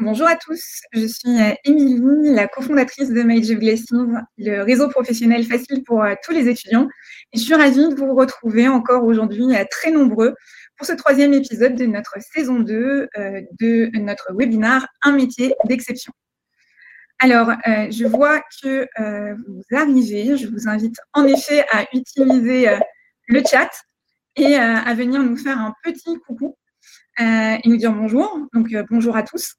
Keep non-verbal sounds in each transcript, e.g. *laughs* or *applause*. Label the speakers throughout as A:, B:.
A: Bonjour à tous, je suis euh, Émilie, la cofondatrice de Major Blessings, le réseau professionnel facile pour euh, tous les étudiants. Je suis ravie de vous retrouver encore aujourd'hui euh, très nombreux pour ce troisième épisode de notre saison 2 de notre webinaire Un métier d'exception. Alors, je vois que vous arrivez. Je vous invite en effet à utiliser le chat et à venir nous faire un petit coucou et nous dire bonjour. Donc, bonjour à tous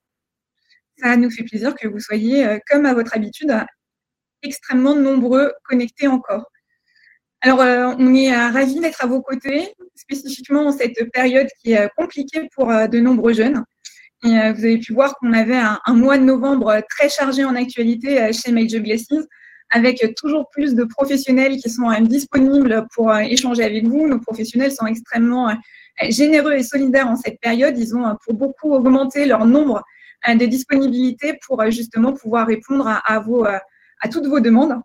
A: ça nous fait plaisir que vous soyez, euh, comme à votre habitude, extrêmement nombreux connectés encore. Alors, euh, on est euh, ravis d'être à vos côtés, spécifiquement en cette période qui est compliquée pour de nombreux jeunes. Et vous avez pu voir qu'on avait un, mois de novembre très chargé en actualité chez Major Blessings, avec toujours plus de professionnels qui sont disponibles pour échanger avec vous. Nos professionnels sont extrêmement généreux et solidaires en cette période. Ils ont pour beaucoup augmenté leur nombre de disponibilité pour euh, justement pouvoir répondre à, vos, euh, à toutes vos demandes.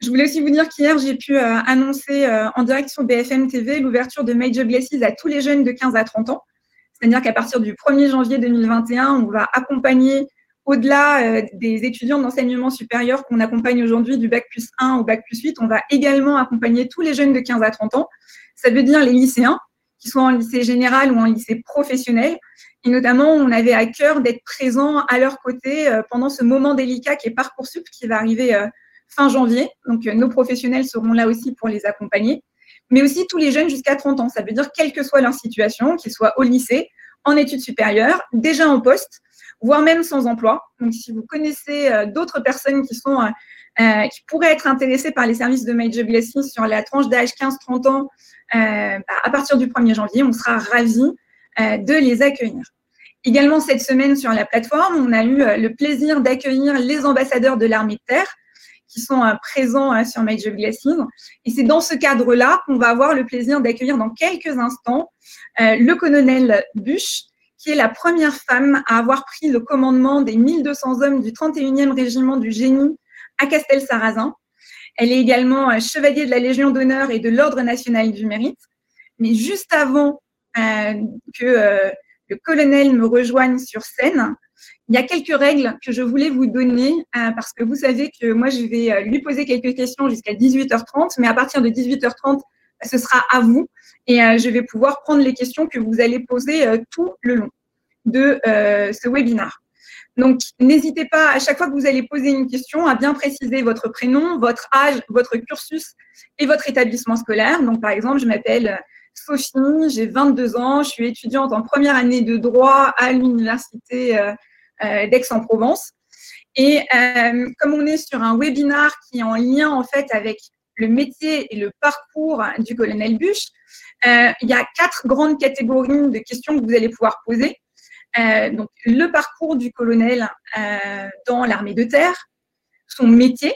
A: Je voulais aussi vous dire qu'hier, j'ai pu annoncer en direction BFM TV l'ouverture de Major Blesses à tous les jeunes de 15 à 30 ans. C'est-à-dire qu'à partir du 1er janvier 2021, on va accompagner, au-delà des étudiants d'enseignement supérieur qu'on accompagne aujourd'hui du bac plus 1 au bac plus 8, on va également accompagner tous les jeunes de 15 à 30 ans. Ça veut dire les lycéens, qui soient en lycée général ou en lycée professionnel, et notamment, on avait à cœur d'être présent à leur côté euh, pendant ce moment délicat qui est Parcoursup, qui va arriver euh, fin janvier. Donc, euh, nos professionnels seront là aussi pour les accompagner. Mais aussi tous les jeunes jusqu'à 30 ans. Ça veut dire quelle que soit leur situation, qu'ils soient au lycée, en études supérieures, déjà en poste, voire même sans emploi. Donc, si vous connaissez d'autres personnes qui sont qui pourraient être intéressées par les services de Major Blessing sur la tranche d'âge 15-30 ans, bah, à partir du 1er janvier, on sera ravis de les accueillir. Également, cette semaine sur la plateforme, on a eu euh, le plaisir d'accueillir les ambassadeurs de l'armée de terre qui sont euh, présents euh, sur Major Blessing. Et c'est dans ce cadre-là qu'on va avoir le plaisir d'accueillir dans quelques instants le colonel Buch, qui est la première femme à avoir pris le commandement des 1200 hommes du 31e régiment du génie à Castel-Sarrazin. Elle est également chevalier de la Légion d'honneur et de l'Ordre national du mérite. Mais juste avant que le colonel me rejoigne sur scène, il y a quelques règles que je voulais vous donner euh, parce que vous savez que moi, je vais euh, lui poser quelques questions jusqu'à 18h30, mais à partir de 18h30, ce sera à vous et euh, je vais pouvoir prendre les questions que vous allez poser tout le long de ce webinaire. Donc, n'hésitez pas, à chaque fois que vous allez poser une question, à bien préciser votre prénom, votre âge, votre cursus et votre établissement scolaire. Donc, par exemple, je m'appelle Sophie, j'ai 22 ans, je suis étudiante en première année de droit à l'université euh, euh, d'Aix-en-Provence. Et euh, comme on est sur un webinar qui est en lien en fait avec le métier et le parcours du colonel Buch, il y a quatre grandes catégories de questions que vous allez pouvoir poser. donc, le parcours du colonel dans l'armée de terre, son métier,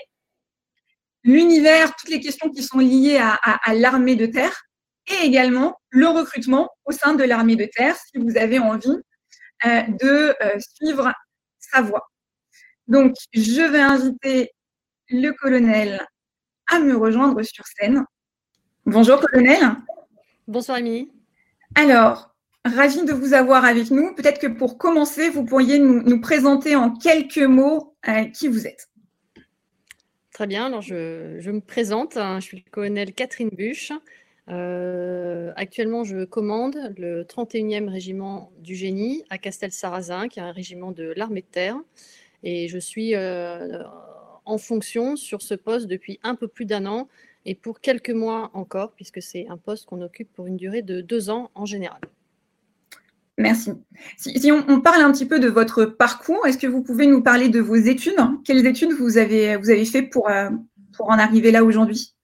A: l'univers, toutes les questions qui sont liées à l'armée de terre, et également le recrutement au sein de l'armée de terre si vous avez envie euh, de euh, suivre sa voie. Donc, je vais inviter le colonel à me rejoindre sur scène. Bonjour, colonel.
B: Bonsoir, Émilie.
A: Alors, ravi de vous avoir avec nous. Peut-être que pour commencer, vous pourriez nous, présenter en quelques mots euh, qui vous êtes.
B: Très bien, alors je, je me présente. Je suis le colonel Catherine Buche. Euh, actuellement, je commande le 31e régiment du génie à Castel-Sarrazin, qui est un régiment de l'armée de terre. Et je suis euh, en fonction sur ce poste depuis un peu plus d'un an et pour quelques mois encore, puisque c'est un poste qu'on occupe pour une durée de deux ans en général.
A: Merci. Si, on, parle un petit peu de votre parcours, est-ce que vous pouvez nous parler de vos études? Quelles études vous avez, vous avez fait pour, euh, pour en arriver là aujourd'hui?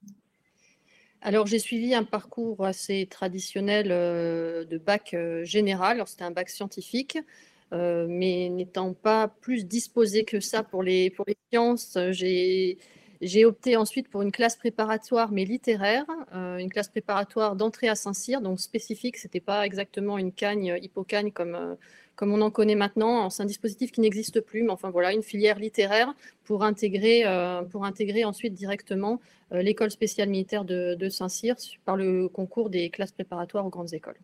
B: Alors, j'ai suivi un parcours assez traditionnel euh, de bac euh, général. c'était un bac scientifique, euh, mais n'étant pas plus disposé que ça pour les, sciences, j'ai, opté ensuite pour une classe préparatoire, mais littéraire, une classe préparatoire d'entrée à Saint-Cyr, donc spécifique. Ce n'était pas exactement une cagne, hippocagne comme comme on en connaît maintenant. C'est un dispositif qui n'existe plus, mais enfin voilà, une filière littéraire pour intégrer, euh, pour intégrer ensuite directement euh, l'école spéciale militaire de, Saint-Cyr par le concours des classes préparatoires aux grandes écoles.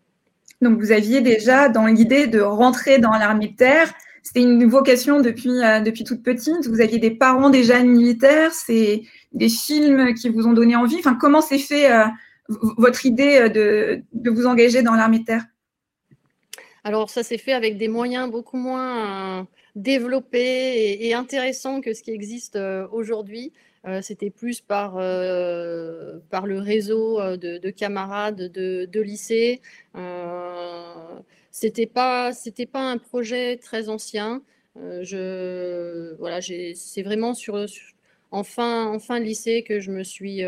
A: Donc vous aviez déjà dans l'idée de rentrer dans l'armée de terre c'était une vocation depuis, depuis toute petite. Vous aviez des parents déjà militaires. C'est des films qui vous ont donné envie. Enfin, comment s'est fait votre idée de, de vous engager dans l'armée de terre?
B: Alors, ça s'est fait avec des moyens beaucoup moins développés et, intéressants que ce qui existe aujourd'hui. C'était plus par, par le réseau de, camarades de, lycée. C'était pas, pas un projet très ancien. voilà, c'est vraiment sur, en fin, en fin de lycée que je me suis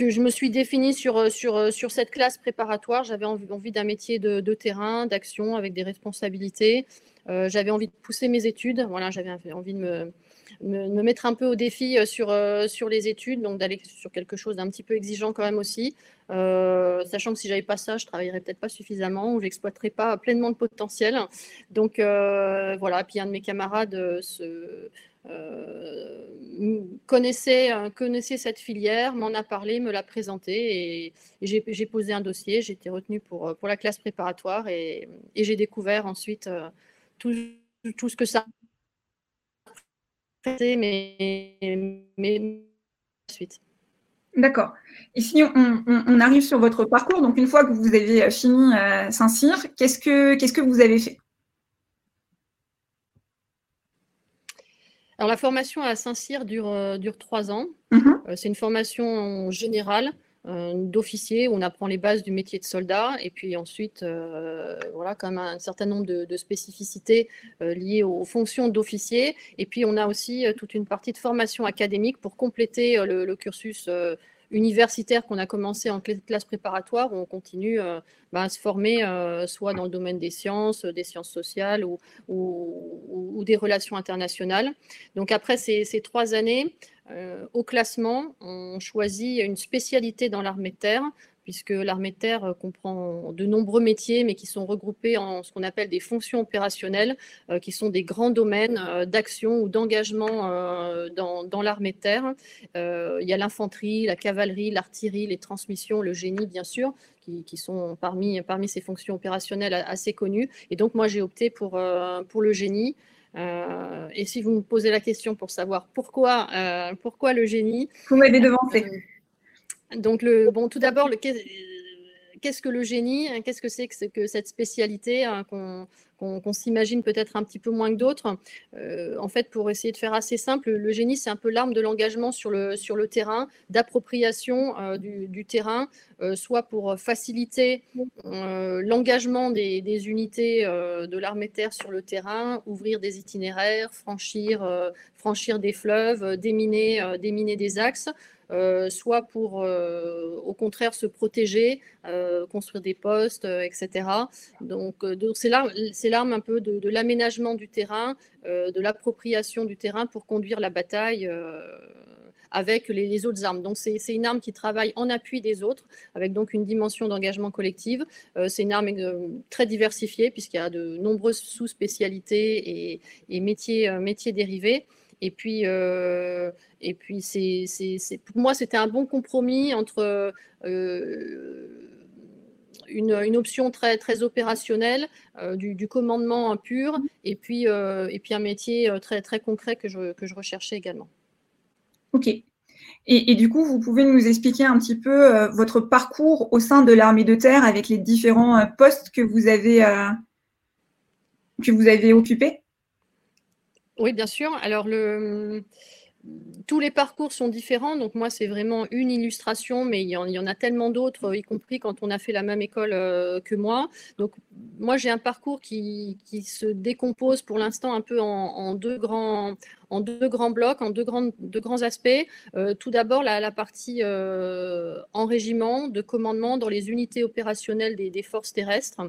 B: que je me suis définie sur, sur, sur cette classe préparatoire. J'avais envie, d'un métier de, terrain, d'action, avec des responsabilités. j'avais envie de pousser mes études. Voilà, j'avais envie de me, me, mettre un peu au défi euh, sur, euh, sur les études, donc d'aller sur quelque chose d'un petit peu exigeant quand même aussi, euh, sachant que si j'avais pas ça, je travaillerais peut-être pas suffisamment ou j'exploiterais pas pleinement le potentiel. Donc voilà, puis un de mes camarades se, connaissait, connaissait cette filière, m'en a parlé, me l'a présenté et, j'ai posé un dossier. J'ai été retenue pour, pour la classe préparatoire et, j'ai découvert ensuite tout, tout, ce que ça mais, mais suite.
A: D'accord. Ici, on, on, arrive sur votre parcours. Donc, une fois que vous avez euh, fini euh, Saint-Cyr, qu'est-ce que, qu'est-ce que vous avez fait?
B: Alors, la formation à Saint-Cyr dure, euh, dure trois ans. Mhm. C'est une formation générale euh, d'officier, on apprend les bases du métier de soldat, et puis ensuite, euh, voilà, même un certain nombre de, spécificités euh, liées aux fonctions d'officier. Et puis, on a aussi toute une partie de formation académique pour compléter le, cursus universitaire qu'on a commencé en classe préparatoire, où on continue bah, à se former soit dans le domaine des sciences, des sciences sociales ou, des relations internationales. Donc après ces, ces trois années, euh, au classement, on choisit une spécialité dans l'armée de terre, puisque l'armée de terre euh, comprend de nombreux métiers, mais qui sont regroupés en ce qu'on appelle des fonctions opérationnelles, euh, qui sont des grands domaines d'action ou d'engagement dans, l'armée de terre. il y a l'infanterie, la cavalerie, l'artillerie, les transmissions, le génie, bien sûr, qui, sont parmi, parmi ces fonctions opérationnelles assez connues. Et donc, moi, j'ai opté pour, pour le génie. Euh, et si vous me posez la question pour savoir pourquoi, euh, pourquoi le génie
A: Vous m'avez devancé.
B: Donc, le, bon, tout d'abord, qu'est-ce que le génie Qu'est-ce que c'est que, cette spécialité hein, qu'on s'imagine peut-être un petit peu moins que d'autres. Euh, en fait, pour essayer de faire assez simple, le génie, c'est un peu l'arme de l'engagement sur le, terrain, d'appropriation euh, du, terrain, euh, soit pour faciliter l'engagement des, unités de l'armée terre sur le terrain, ouvrir des itinéraires, franchir, des fleuves, déminer des axes. Euh, soit pour, euh, au contraire, se protéger, euh, construire des postes, etc. Donc, c'est l'arme un peu de, l'aménagement du terrain, de l'appropriation du terrain pour conduire la bataille avec les, autres armes. Donc c'est une arme qui travaille en appui des autres, avec donc une dimension d'engagement collective. c'est une arme très diversifiée puisqu'il y a de nombreuses sous-spécialités et, métiers dérivés. Et puis, euh, et puis c'est, pour moi, c'était un bon compromis entre euh, une, une, option très, très opérationnelle, euh, du, du, commandement pur, et puis, et puis un métier très, très concret que je, que je recherchais également.
A: Ok. Et, et, du coup, vous pouvez nous expliquer un petit peu votre parcours au sein de l'armée de terre avec les différents postes que vous avez, que vous avez occupés?
B: Oui, bien sûr. Alors, le, tous les parcours sont différents, donc moi c'est vraiment une illustration, mais il y en, a tellement d'autres, y compris quand on a fait la même école euh, que moi. Donc moi j'ai un parcours qui, se décompose pour l'instant un peu en, deux grands, en deux grands blocs, en deux grands, deux grands aspects. Euh, tout d'abord, la, partie euh, en régiment, de commandement dans les unités opérationnelles des, forces terrestres,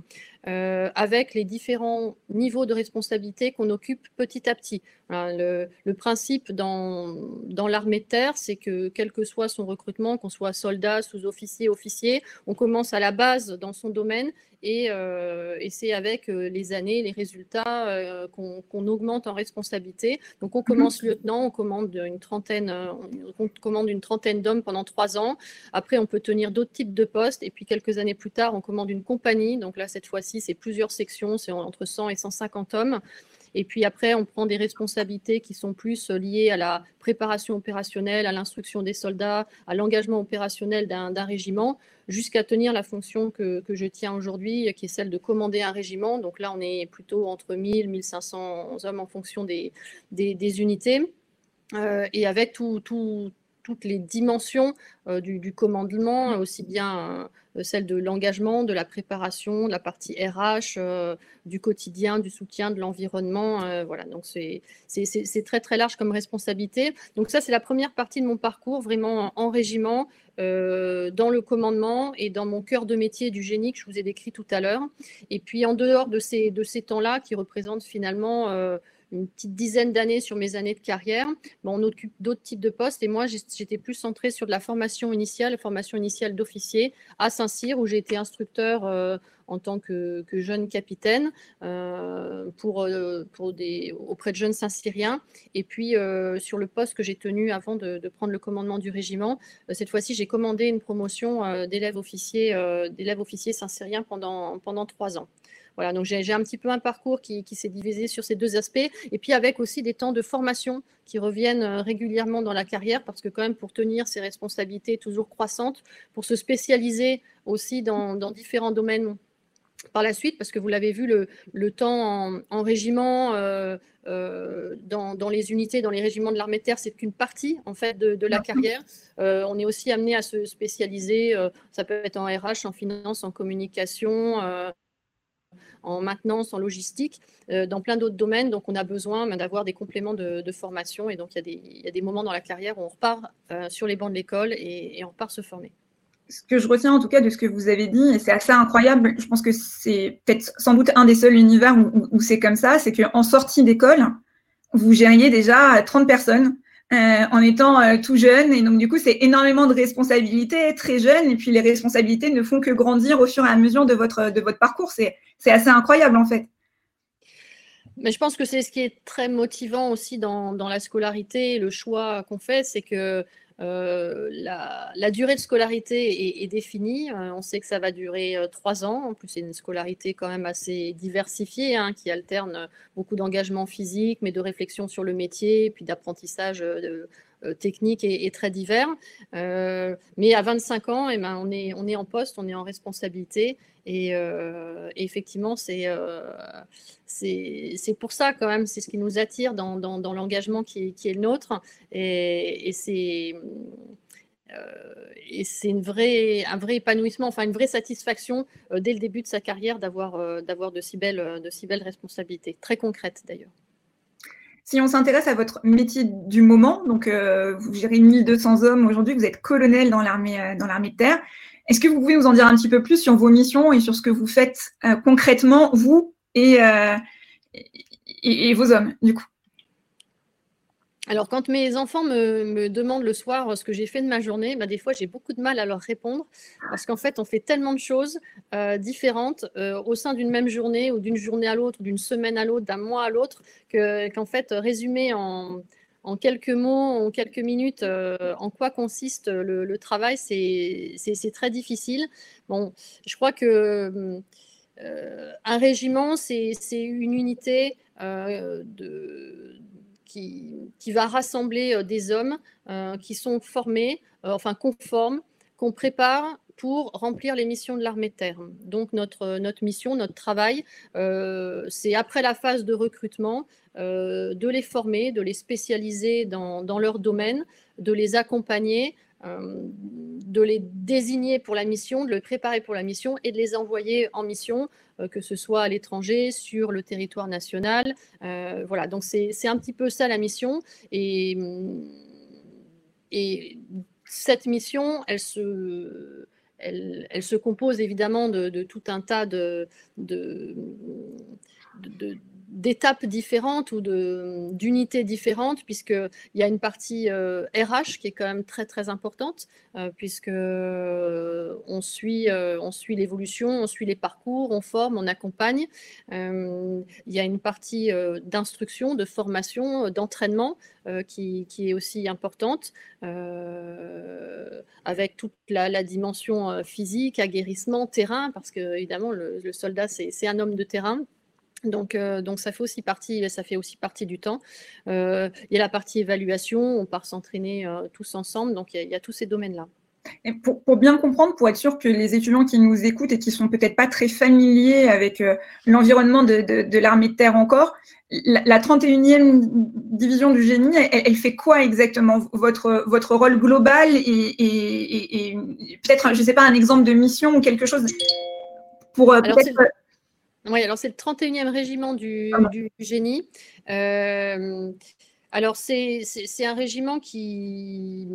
B: euh, avec les différents niveaux de responsabilité qu'on occupe petit à petit. le, principe dans, dans l'armée de terre, c'est que quel que soit son recrutement, qu'on soit soldat, sous-officier, officier, on commence à la base dans son domaine et, c'est avec les années, les résultats qu'on augmente en responsabilité. Donc on mhm. commence lieutenant, on commande une trentaine, on commande une trentaine d'hommes pendant trois ans. Après, on peut tenir d'autres types de postes, et puis quelques années plus tard, on commande une compagnie. Donc là, cette fois-ci, c'est plusieurs sections, c'est entre 100 et 150 hommes. Et puis après, on prend des responsabilités qui sont plus liées à la préparation opérationnelle, à l'instruction des soldats, à l'engagement opérationnel d'un régiment, jusqu'à tenir la fonction que, je tiens aujourd'hui, qui est celle de commander un régiment. Donc là, on est plutôt entre 1000, 1500 hommes en fonction des, des, unités. Euh, et avec tout, tout, toutes les dimensions euh, du, commandement, aussi bien euh, celle de l'engagement, de la préparation, de la partie RH, euh, du quotidien, du soutien, de l'environnement. voilà, donc c'est très très large comme responsabilité. Donc ça, c'est la première partie de mon parcours, vraiment en, régiment, dans le commandement et dans mon cœur de métier du génie que je vous ai décrit tout à l'heure. Et puis en dehors de ces, de ces temps-là, qui représentent finalement une petite dizaine d'années sur mes années de carrière. on occupe d'autres types de postes et moi, j'étais plus centrée sur de la formation initiale, formation initiale d'officier à Saint-Cyr où j'ai été instructeur euh, en tant que, jeune capitaine euh, pour, euh, auprès de jeunes Saint-Cyriens. Et puis, sur le poste que j'ai tenu avant de, prendre le commandement du régiment, cette fois-ci, j'ai commandé une promotion d'élèves officiers, d'élèves officiers Saint-Cyriens pendant, pendant trois ans. Voilà, donc j'ai un petit peu un parcours qui, s'est divisé sur ces deux aspects, et puis avec aussi des temps de formation qui reviennent euh, régulièrement dans la carrière, parce que quand même pour tenir ces responsabilités toujours croissantes, pour se spécialiser aussi dans, différents domaines par la suite, parce que vous l'avez vu, le, temps en, régiment, euh, euh, dans, les unités, dans les régiments de l'armée de terre, c'est qu'une partie en fait de, la carrière. on est aussi amené à se spécialiser, ça peut être en RH, en finance, en communication, en maintenance, en logistique, euh, dans plein d'autres domaines. Donc, on a besoin ben, d'avoir des compléments de, formation. Et donc, il y, a des moments dans la carrière où on repart euh, sur les bancs de l'école et, on repart se former.
A: Ce que je retiens en tout cas de ce que vous avez dit, et c'est assez incroyable, je pense que c'est peut-être sans doute un des seuls univers où c'est comme ça, c'est qu'en sortie d'école, vous gériez déjà 30 personnes euh, en étant euh, tout jeune. Et donc, du coup, c'est énormément de responsabilités, très jeune. Et puis, les responsabilités ne font que grandir au fur et à mesure de votre, de votre parcours. C'est assez incroyable, en fait.
B: Mais je pense que c'est ce qui est très motivant aussi dans, dans la scolarité, le choix qu'on fait, c'est que euh, la, durée de scolarité est, définie. Euh, on sait que ça va durer euh, trois ans. En plus, c'est une scolarité quand même assez diversifiée, hein, qui alterne beaucoup d'engagement physique, mais de réflexion sur le métier, puis d'apprentissage technique et, très divers. mais à 25 ans, eh ben, on, est, en poste, on est en responsabilité. Et, effectivement, c'est pour ça quand même, c'est ce qui nous attire dans, l'engagement qui, est le nôtre. Et, c'est un vrai épanouissement, enfin une vraie satisfaction dès le début de sa carrière d'avoir de si de si belles responsabilités, très concrètes d'ailleurs.
A: Si on s'intéresse à votre métier du moment, donc vous gérez 1200 hommes aujourd'hui, vous êtes colonel dans l'armée dans l'armée de terre. Est-ce que vous pouvez nous en dire un petit peu plus sur vos missions et sur ce que vous faites concrètement, vous, euh, et, et, vos hommes, du coup?
B: Alors, quand mes enfants me, demandent le soir ce que j'ai fait de ma journée, bah, des fois, j'ai beaucoup de mal à leur répondre parce qu'en fait, on fait tellement de choses euh, différentes euh, au sein d'une même journée ou d'une journée à l'autre, d'une semaine à l'autre, d'un mois à l'autre, qu'en fait, résumer en, quelques mots, en quelques minutes, en quoi consiste le, travail, c'est très difficile. Bon, je crois que euh, un régiment, c'est une unité euh, qui, va rassembler euh, des hommes qui sont formés, enfin conformes, qu'on prépare pour remplir les missions de l'armée de terre. Donc notre, mission, notre travail, c'est après la phase de recrutement, de les former, de les spécialiser dans, leur domaine, de les accompagner euh, de les désigner pour la mission, de les préparer pour la mission et de les envoyer en mission, euh, que ce soit à l'étranger, sur le territoire national. Euh, voilà, donc c'est un petit peu ça la mission. Et, et cette mission, elle se, elle, elle se compose évidemment de, tout un tas de, de, de d'étapes différentes ou d'unités différentes, puisqu'il y a une partie RH euh, qui est quand même très très importante, euh, puisque euh, suit, on suit l'évolution, on suit les parcours, on forme, on accompagne. il y a une partie d'instruction, de formation, d'entraînement qui, qui, est aussi importante, avec toute la, dimension physique, aguerrissement, terrain, parce que évidemment le, le soldat c'est un homme de terrain. Donc, euh, donc ça fait aussi partie, ça fait aussi partie du temps. Euh, il y a la partie évaluation, on part s'entraîner euh, tous ensemble, donc il y, a, tous ces domaines-là.
A: Pour, pour, bien comprendre, pour être sûr que les étudiants qui nous écoutent et qui sont peut-être pas très familiers avec l'environnement de, de, l'armée de terre encore, la, 31e division du génie, elle, fait quoi exactement? Votre, votre rôle global et, et, et peut-être, je ne sais pas, un exemple de mission ou quelque chose pour peut-être
B: oui, alors c'est le 31e régiment du, ah du génie. Euh, alors c'est un régiment qui,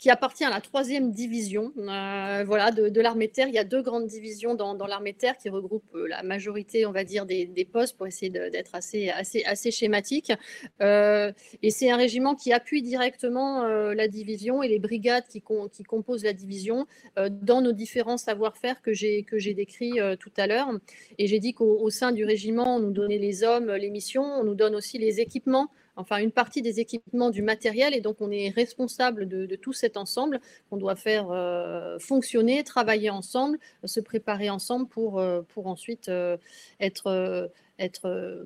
B: qui appartient à la troisième division euh, voilà, de, l'armée terre. Il y a deux grandes divisions dans, l'armée terre qui regroupent euh, la majorité, on va dire, des, postes pour essayer d'être assez, assez, assez schématique. Euh, et c'est un régiment qui appuie directement la division et les brigades qui, qui composent la division dans nos différents savoir-faire que j'ai décrits tout à l'heure. Et j'ai dit qu'au sein du régiment, on nous donnait les hommes, les missions, on nous donne aussi les équipements enfin une partie des équipements du matériel et donc on est responsable de, tout cet ensemble qu'on doit faire euh, fonctionner, travailler ensemble, se préparer ensemble pour, euh, ensuite euh, être, être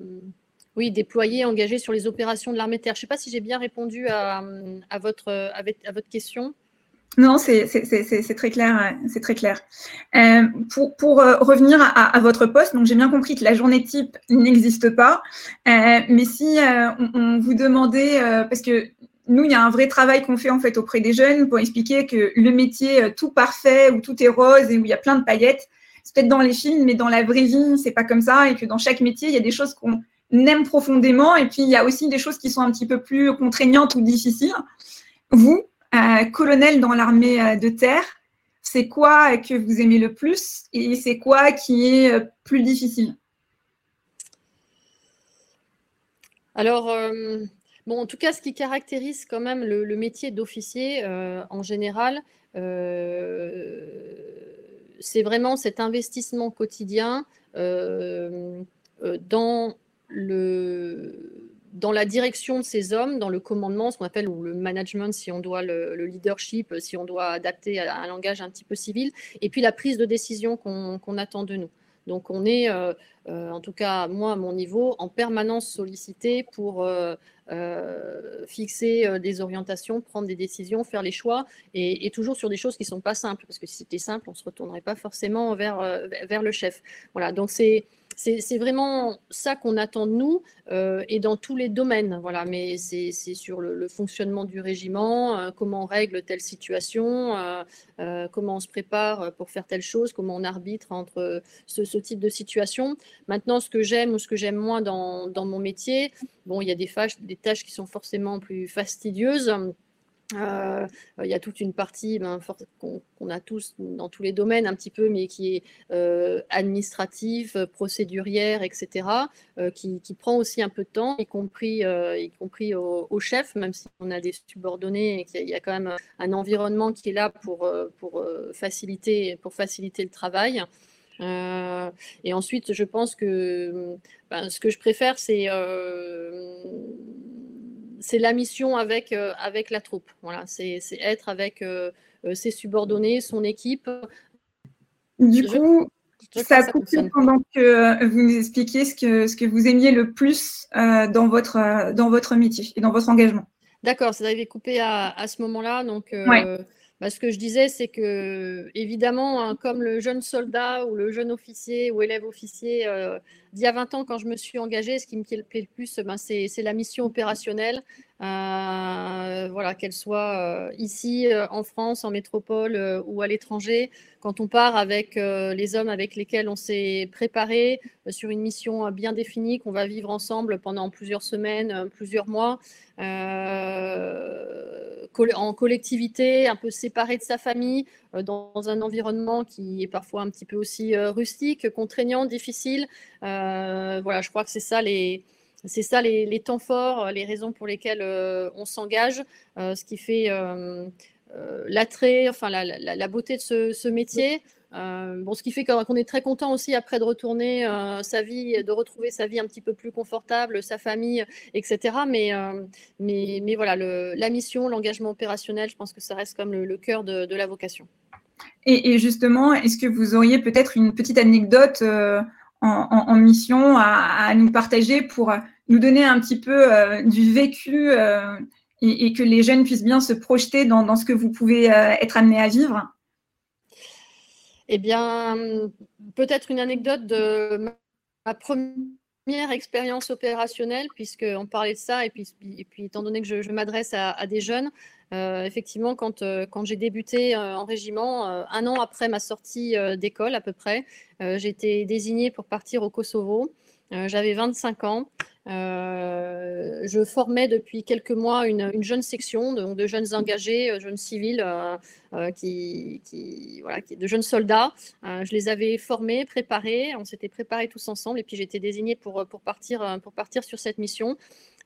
B: oui, déployé, engagé sur les opérations de l'armée terre. Je ne sais pas si j'ai bien répondu à votre question.
A: Non, c'est très clair, c'est très clair. Euh, pour, pour euh, revenir à, à, votre poste, donc j'ai bien compris que la journée type n'existe pas, euh, mais si euh, on, on, vous demandait, euh, parce que nous, il y a un vrai travail qu'on fait en fait auprès des jeunes pour expliquer que le métier tout parfait où tout est rose et où il y a plein de paillettes, c'est peut-être dans les films, mais dans la vraie vie, c'est pas comme ça, et que dans chaque métier, il y a des choses qu'on aime profondément, et puis il y a aussi des choses qui sont un petit peu plus contraignantes ou difficiles. Vous, colonel dans l'armée euh, de terre, c'est quoi que vous aimez le plus et c'est quoi qui est euh, plus difficile?
B: Alors, euh, bon, en tout cas, ce qui caractérise quand même le, métier d'officier en général, c'est vraiment cet investissement quotidien dans le dans la direction de ces hommes, dans le commandement, ce qu'on appelle ou le management, si on doit le, leadership, si on doit adapter à un langage un petit peu civil, et puis la prise de décision qu'on attend de nous. Donc on est, euh, euh, en tout cas moi à mon niveau, en permanence sollicité pour euh, fixer des orientations, prendre des décisions, faire les choix, et, toujours sur des choses qui ne sont pas simples, parce que si c'était simple, on ne se retournerait pas forcément vers, vers le chef. Voilà, donc c'est c'est vraiment ça qu'on attend de nous euh, et dans tous les domaines. Voilà, mais c'est sur le, fonctionnement du régiment, euh, comment on règle telle situation, euh, comment on se prépare pour faire telle chose, comment on arbitre entre ce, type de situation. Maintenant, ce que j'aime ou ce que j'aime moins dans, mon métier, bon, il y a des tâches qui sont forcément plus fastidieuses. Euh, il y a toute une partie ben, qu'on a tous dans tous les domaines un petit peu, mais qui est euh, administrative, procédurière, etc., euh, qui, prend aussi un peu de temps, y compris, y compris au, chef, même si on a des subordonnés et qu'il y a quand même un environnement qui est là pour, pour, faciliter, pour faciliter le travail. et ensuite, je pense que ben, ce que je préfère, c'est c'est la mission avec, euh, avec la troupe. Voilà, c'est être avec euh, euh, ses subordonnés, son équipe.
A: Du coup, ça a coupé pendant que vous nous expliquiez ce que, ce que vous aimiez le plus dans, votre, dans votre métier et dans votre engagement.
B: D'accord, ça avait coupé à, à ce moment-là. Donc, bah, ce que je disais, c'est que, évidemment, hein, comme le jeune soldat ou le jeune officier ou élève officier d'il y a 20 ans, quand je me suis engagée, ce qui me plaît le plus, ben, c'est la mission opérationnelle. Euh, voilà, qu'elle soit euh, ici, euh, en France, en métropole ou à l'étranger. Quand on part avec les hommes avec lesquels on s'est préparé sur une mission bien définie, qu'on va vivre ensemble pendant plusieurs semaines, plusieurs mois, en collectivité, un peu séparé de sa famille, dans un environnement qui est parfois un petit peu aussi rustique, contraignant, difficile. voilà, je crois que c'est ça les, c'est ça les, temps forts, les raisons pour lesquelles on s'engage, ce qui fait l'attrait, enfin la, beauté de ce, métier. bon, ce qui fait qu'on est très content aussi après de retourner sa vie, de retrouver sa vie un petit peu plus confortable, sa famille, etc. Mais, mais, mais voilà, la mission, l'engagement opérationnel, je pense que ça reste comme le, cœur de, la vocation.
A: Et, justement, est-ce que vous auriez peut-être une petite anecdote en, mission à, nous partager pour nous donner un petit peu euh, du vécu euh, et, que les jeunes puissent bien se projeter dans, ce que vous pouvez euh, être amené à vivre
B: Eh bien, peut-être une anecdote de ma première expérience opérationnelle, puisqu'on parlait de ça, et puis, étant donné que je, m'adresse à, des jeunes, effectivement, quand, quand j'ai débuté en régiment, un an après ma sortie d'école à peu près, j'ai été désignée pour partir au Kosovo. J'avais 25 ans. Euh, je formais depuis quelques mois une, jeune section de, jeunes engagés, euh, jeunes civils, euh, qui, voilà, de jeunes soldats. je les avais formés, préparés, on s'était préparés tous ensemble et puis j'étais désignée pour, pour, partir, pour partir sur cette mission.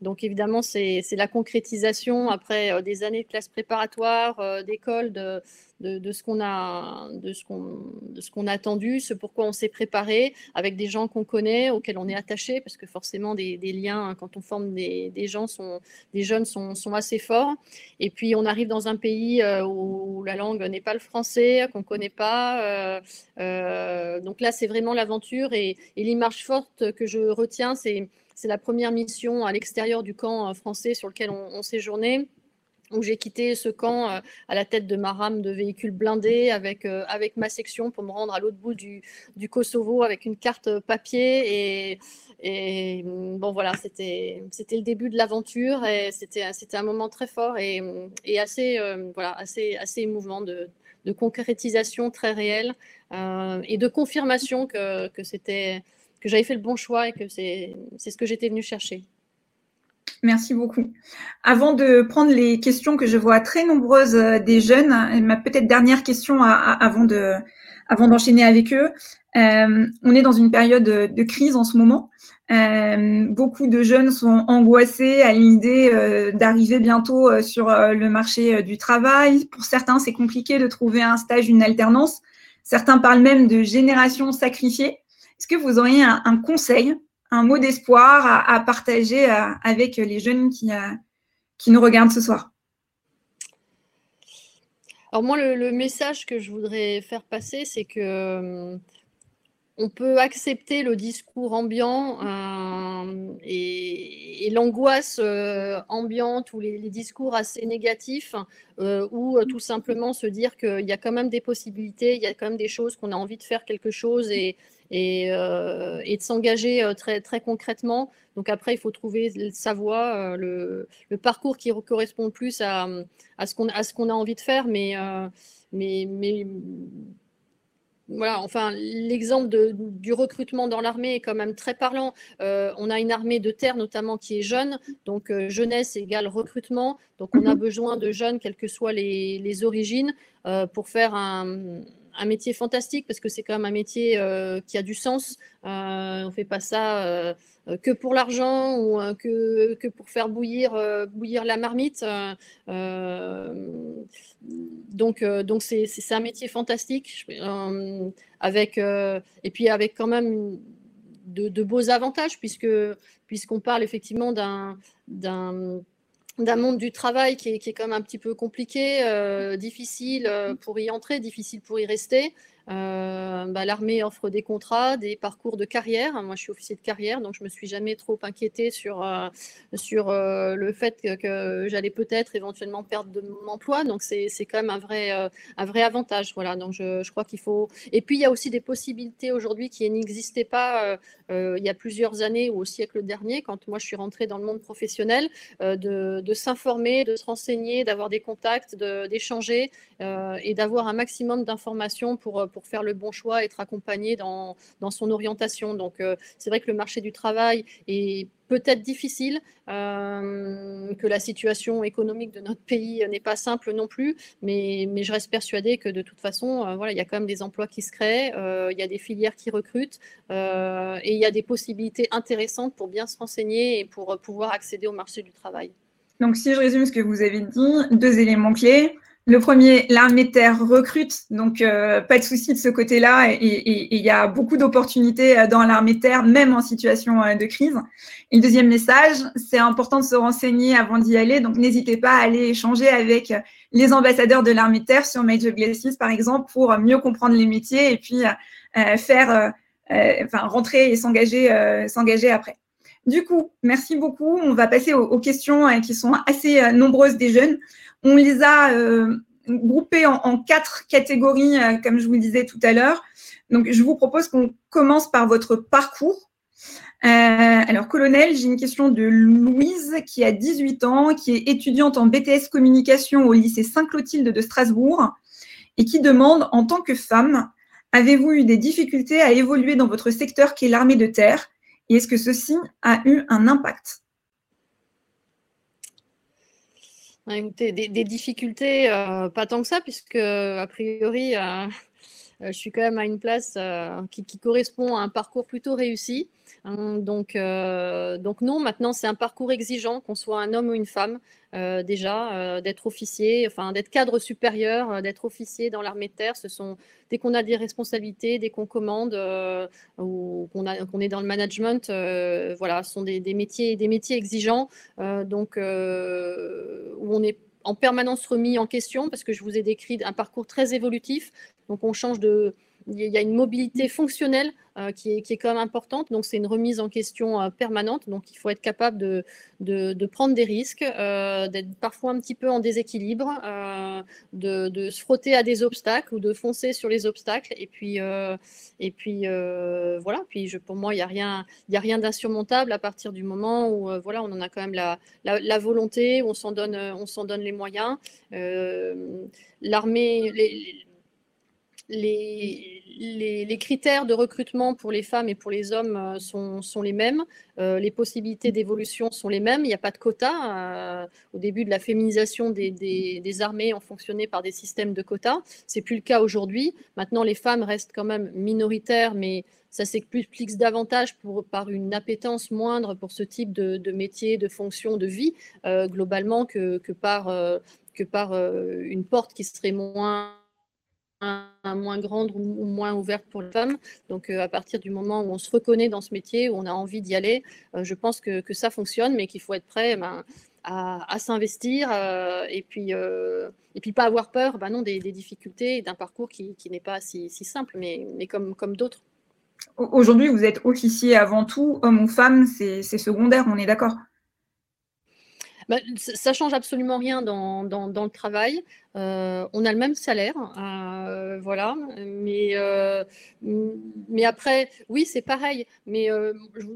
B: Donc évidemment, c'est la concrétisation après des années de classe préparatoire, d'école, de, de, ce qu'on a, de ce qu'on, a attendu, ce pourquoi on s'est préparé, avec des gens qu'on connaît, auxquels on est attaché, parce que forcément des, liens quand on forme des, gens sont, des jeunes sont, assez forts. Et puis on arrive dans un pays euh, où la langue n'est pas le français, qu'on connaît pas. Euh, euh, donc là, c'est vraiment l'aventure et, l'image forte que je retiens, c'est c'est la première mission à l'extérieur du camp français sur lequel on, séjournait où j'ai quitté ce camp euh, à la tête de ma rame de véhicules blindés avec, euh, avec ma section pour me rendre à l'autre bout du, Kosovo avec une carte papier. Et, bon, voilà, c'était le début de l'aventure et c'était un moment très fort et, et assez, euh, voilà, assez, assez émouvant de, de concrétisation très réelle et de confirmation que, que j'avais fait le bon choix et que c'est ce que j'étais venue chercher.
A: Merci beaucoup. Avant de prendre les questions que je vois très nombreuses euh, des jeunes, ma peut-être dernière question avant de, avant d'enchaîner avec eux. Euh, on est dans une période de crise en ce moment. Euh, beaucoup de jeunes sont angoissés à l'idée d'arriver bientôt sur le marché du travail. Pour certains, c'est compliqué de trouver un stage, une alternance. Certains parlent même de génération sacrifiée. Est-ce que vous auriez un conseil un mot d'espoir à, partager euh, avec les jeunes qui, euh, qui nous regardent ce soir?
B: Alors moi, le, message que je voudrais faire passer, c'est que euh, on peut accepter le discours ambiant et, l'angoisse ambiante ou les, discours assez négatifs, ou tout simplement se dire qu'il y a quand même des possibilités, il y a quand même des choses qu'on a envie de faire quelque chose et, euh, et, de s'engager euh, très, très concrètement. Donc après, il faut trouver sa voie, euh, le, parcours qui correspond le plus à, à ce qu'on a envie de faire. Mais, mais, mais voilà, enfin, l'exemple du recrutement dans l'armée est quand même très parlant. on a une armée de terre notamment qui est jeune, donc jeunesse égale recrutement. Donc on a mhm. besoin de jeunes, quelles que soient les, les origines, pour faire un, un métier fantastique parce que c'est quand même un métier euh, qui a du sens. Euh, on fait pas ça euh, que pour l'argent ou que, que, pour faire bouillir, bouillir la marmite. donc, donc c'est, un métier fantastique. avec, et puis avec quand même de, beaux avantages puisque, puisqu'on parle effectivement d'un d'un monde du travail qui est, qui est, quand même un petit peu compliqué, euh, difficile euh, pour y entrer, difficile pour y rester. Euh, bah, l'armée offre des contrats, des parcours de carrière. Moi, je suis officier de carrière, donc je me suis jamais trop inquiétée sur, euh, sur euh, le fait que, j'allais peut-être éventuellement perdre de mon emploi. Donc, c'est quand même un vrai, un vrai avantage. Voilà, donc je, je crois qu'il faut. Et puis, il y a aussi des possibilités aujourd'hui qui n'existaient pas il y a plusieurs années ou au siècle dernier, quand moi je suis rentrée dans le monde professionnel, de, s'informer, de se renseigner, d'avoir des contacts, d'échanger et d'avoir un maximum d'informations pour faire le bon choix, être accompagné dans, dans son orientation. Donc, c'est vrai que le marché du travail est peut-être difficile, euh, que la situation économique de notre pays n'est pas simple non plus, mais, mais, je reste persuadée que de toute façon, euh, voilà, il y a quand même des emplois qui se créent, euh, il y a des filières qui recrutent et il y a des possibilités intéressantes pour bien se renseigner et pour pouvoir accéder au marché du travail.
A: Donc, si je résume ce que vous avez dit, deux éléments clés. Le premier, l'armée terre recrute, donc euh, pas de souci de ce côté-là, et il y a beaucoup d'opportunités euh, dans l'armée terre, même en situation euh, de crise. Et le deuxième message, c'est important de se renseigner avant d'y aller, donc n'hésitez pas à aller échanger avec les ambassadeurs de l'armée terre sur Major Glacis, par exemple, pour mieux comprendre les métiers et puis faire, rentrer et s'engager, après. Du coup, merci beaucoup. On va passer aux questions qui sont assez nombreuses des jeunes. On les a euh, groupés en, quatre catégories, euh, comme je vous le disais tout à l'heure. Donc, je vous propose qu'on commence par votre parcours. Euh, alors, colonel, j'ai une question de Louise qui a 18 ans, qui est étudiante en BTS communication au lycée Saint-Clotilde de Strasbourg et qui demande, en tant que femme, avez-vous eu des difficultés à évoluer dans votre secteur qui est l'armée de terre et est-ce que ceci a eu un impact?
B: Des, des, difficultés, euh, pas tant que ça, puisque a priori, euh, je suis quand même à une place qui, correspond à un parcours plutôt réussi. Hein, donc, donc non, maintenant c'est un parcours exigeant, qu'on soit un homme ou une femme. Euh, déjà, euh, d'être officier, enfin d'être cadre supérieur, euh, d'être officier dans l'armée de terre. Ce sont dès qu'on a des responsabilités, dès qu'on commande ou qu'on est dans le management, voilà, ce sont des, métiers, des métiers exigeants, donc où on est en permanence remis en question parce que je vous ai décrit un parcours très évolutif. Donc on change de, il y a une mobilité fonctionnelle qui, est, qui, est, quand même importante. Donc, c'est une remise en question euh, permanente. Donc, il faut être capable de, de, prendre des risques, euh, d'être parfois un petit peu en déséquilibre, de, se frotter à des obstacles ou de foncer sur les obstacles. Et puis, et puis voilà. Puis, pour moi, il n'y a rien, a rien d'insurmontable à partir du moment où voilà, on en a quand même la, la, volonté, on s'en donne, on s'en donne les moyens. L'armée, les, critères de recrutement pour les femmes et pour les hommes euh, sont, les mêmes. Euh, les possibilités d'évolution sont les mêmes. Il n'y a pas de quotas. Euh, au début de la féminisation des, armées, on fonctionnait par des systèmes de quotas. C'est plus le cas aujourd'hui. Maintenant, les femmes restent quand même minoritaires, mais ça s'explique davantage par une appétence moindre pour ce type de, métier, de fonction, de vie, globalement, que par une porte qui serait moins moins grande ou moins ouverte pour les femmes. Donc, euh, à partir du moment où on se reconnaît dans ce métier, où on a envie d'y aller, euh, je pense que, que, ça fonctionne, mais qu'il faut être prêt ben, à, à s'investir euh, et, puis, et puis pas avoir peur ben non, des, des difficultés d'un parcours qui, qui n'est pas si, si, simple, mais, mais comme, comme d'autres.
A: Aujourd'hui, vous êtes officier avant tout, homme ou femme, c'est secondaire, on est d'accord?
B: Bah, ça change absolument rien dans, dans, le travail. Euh, on a le même salaire, euh, voilà. Mais, euh, mais après, oui, c'est pareil. Mais, je,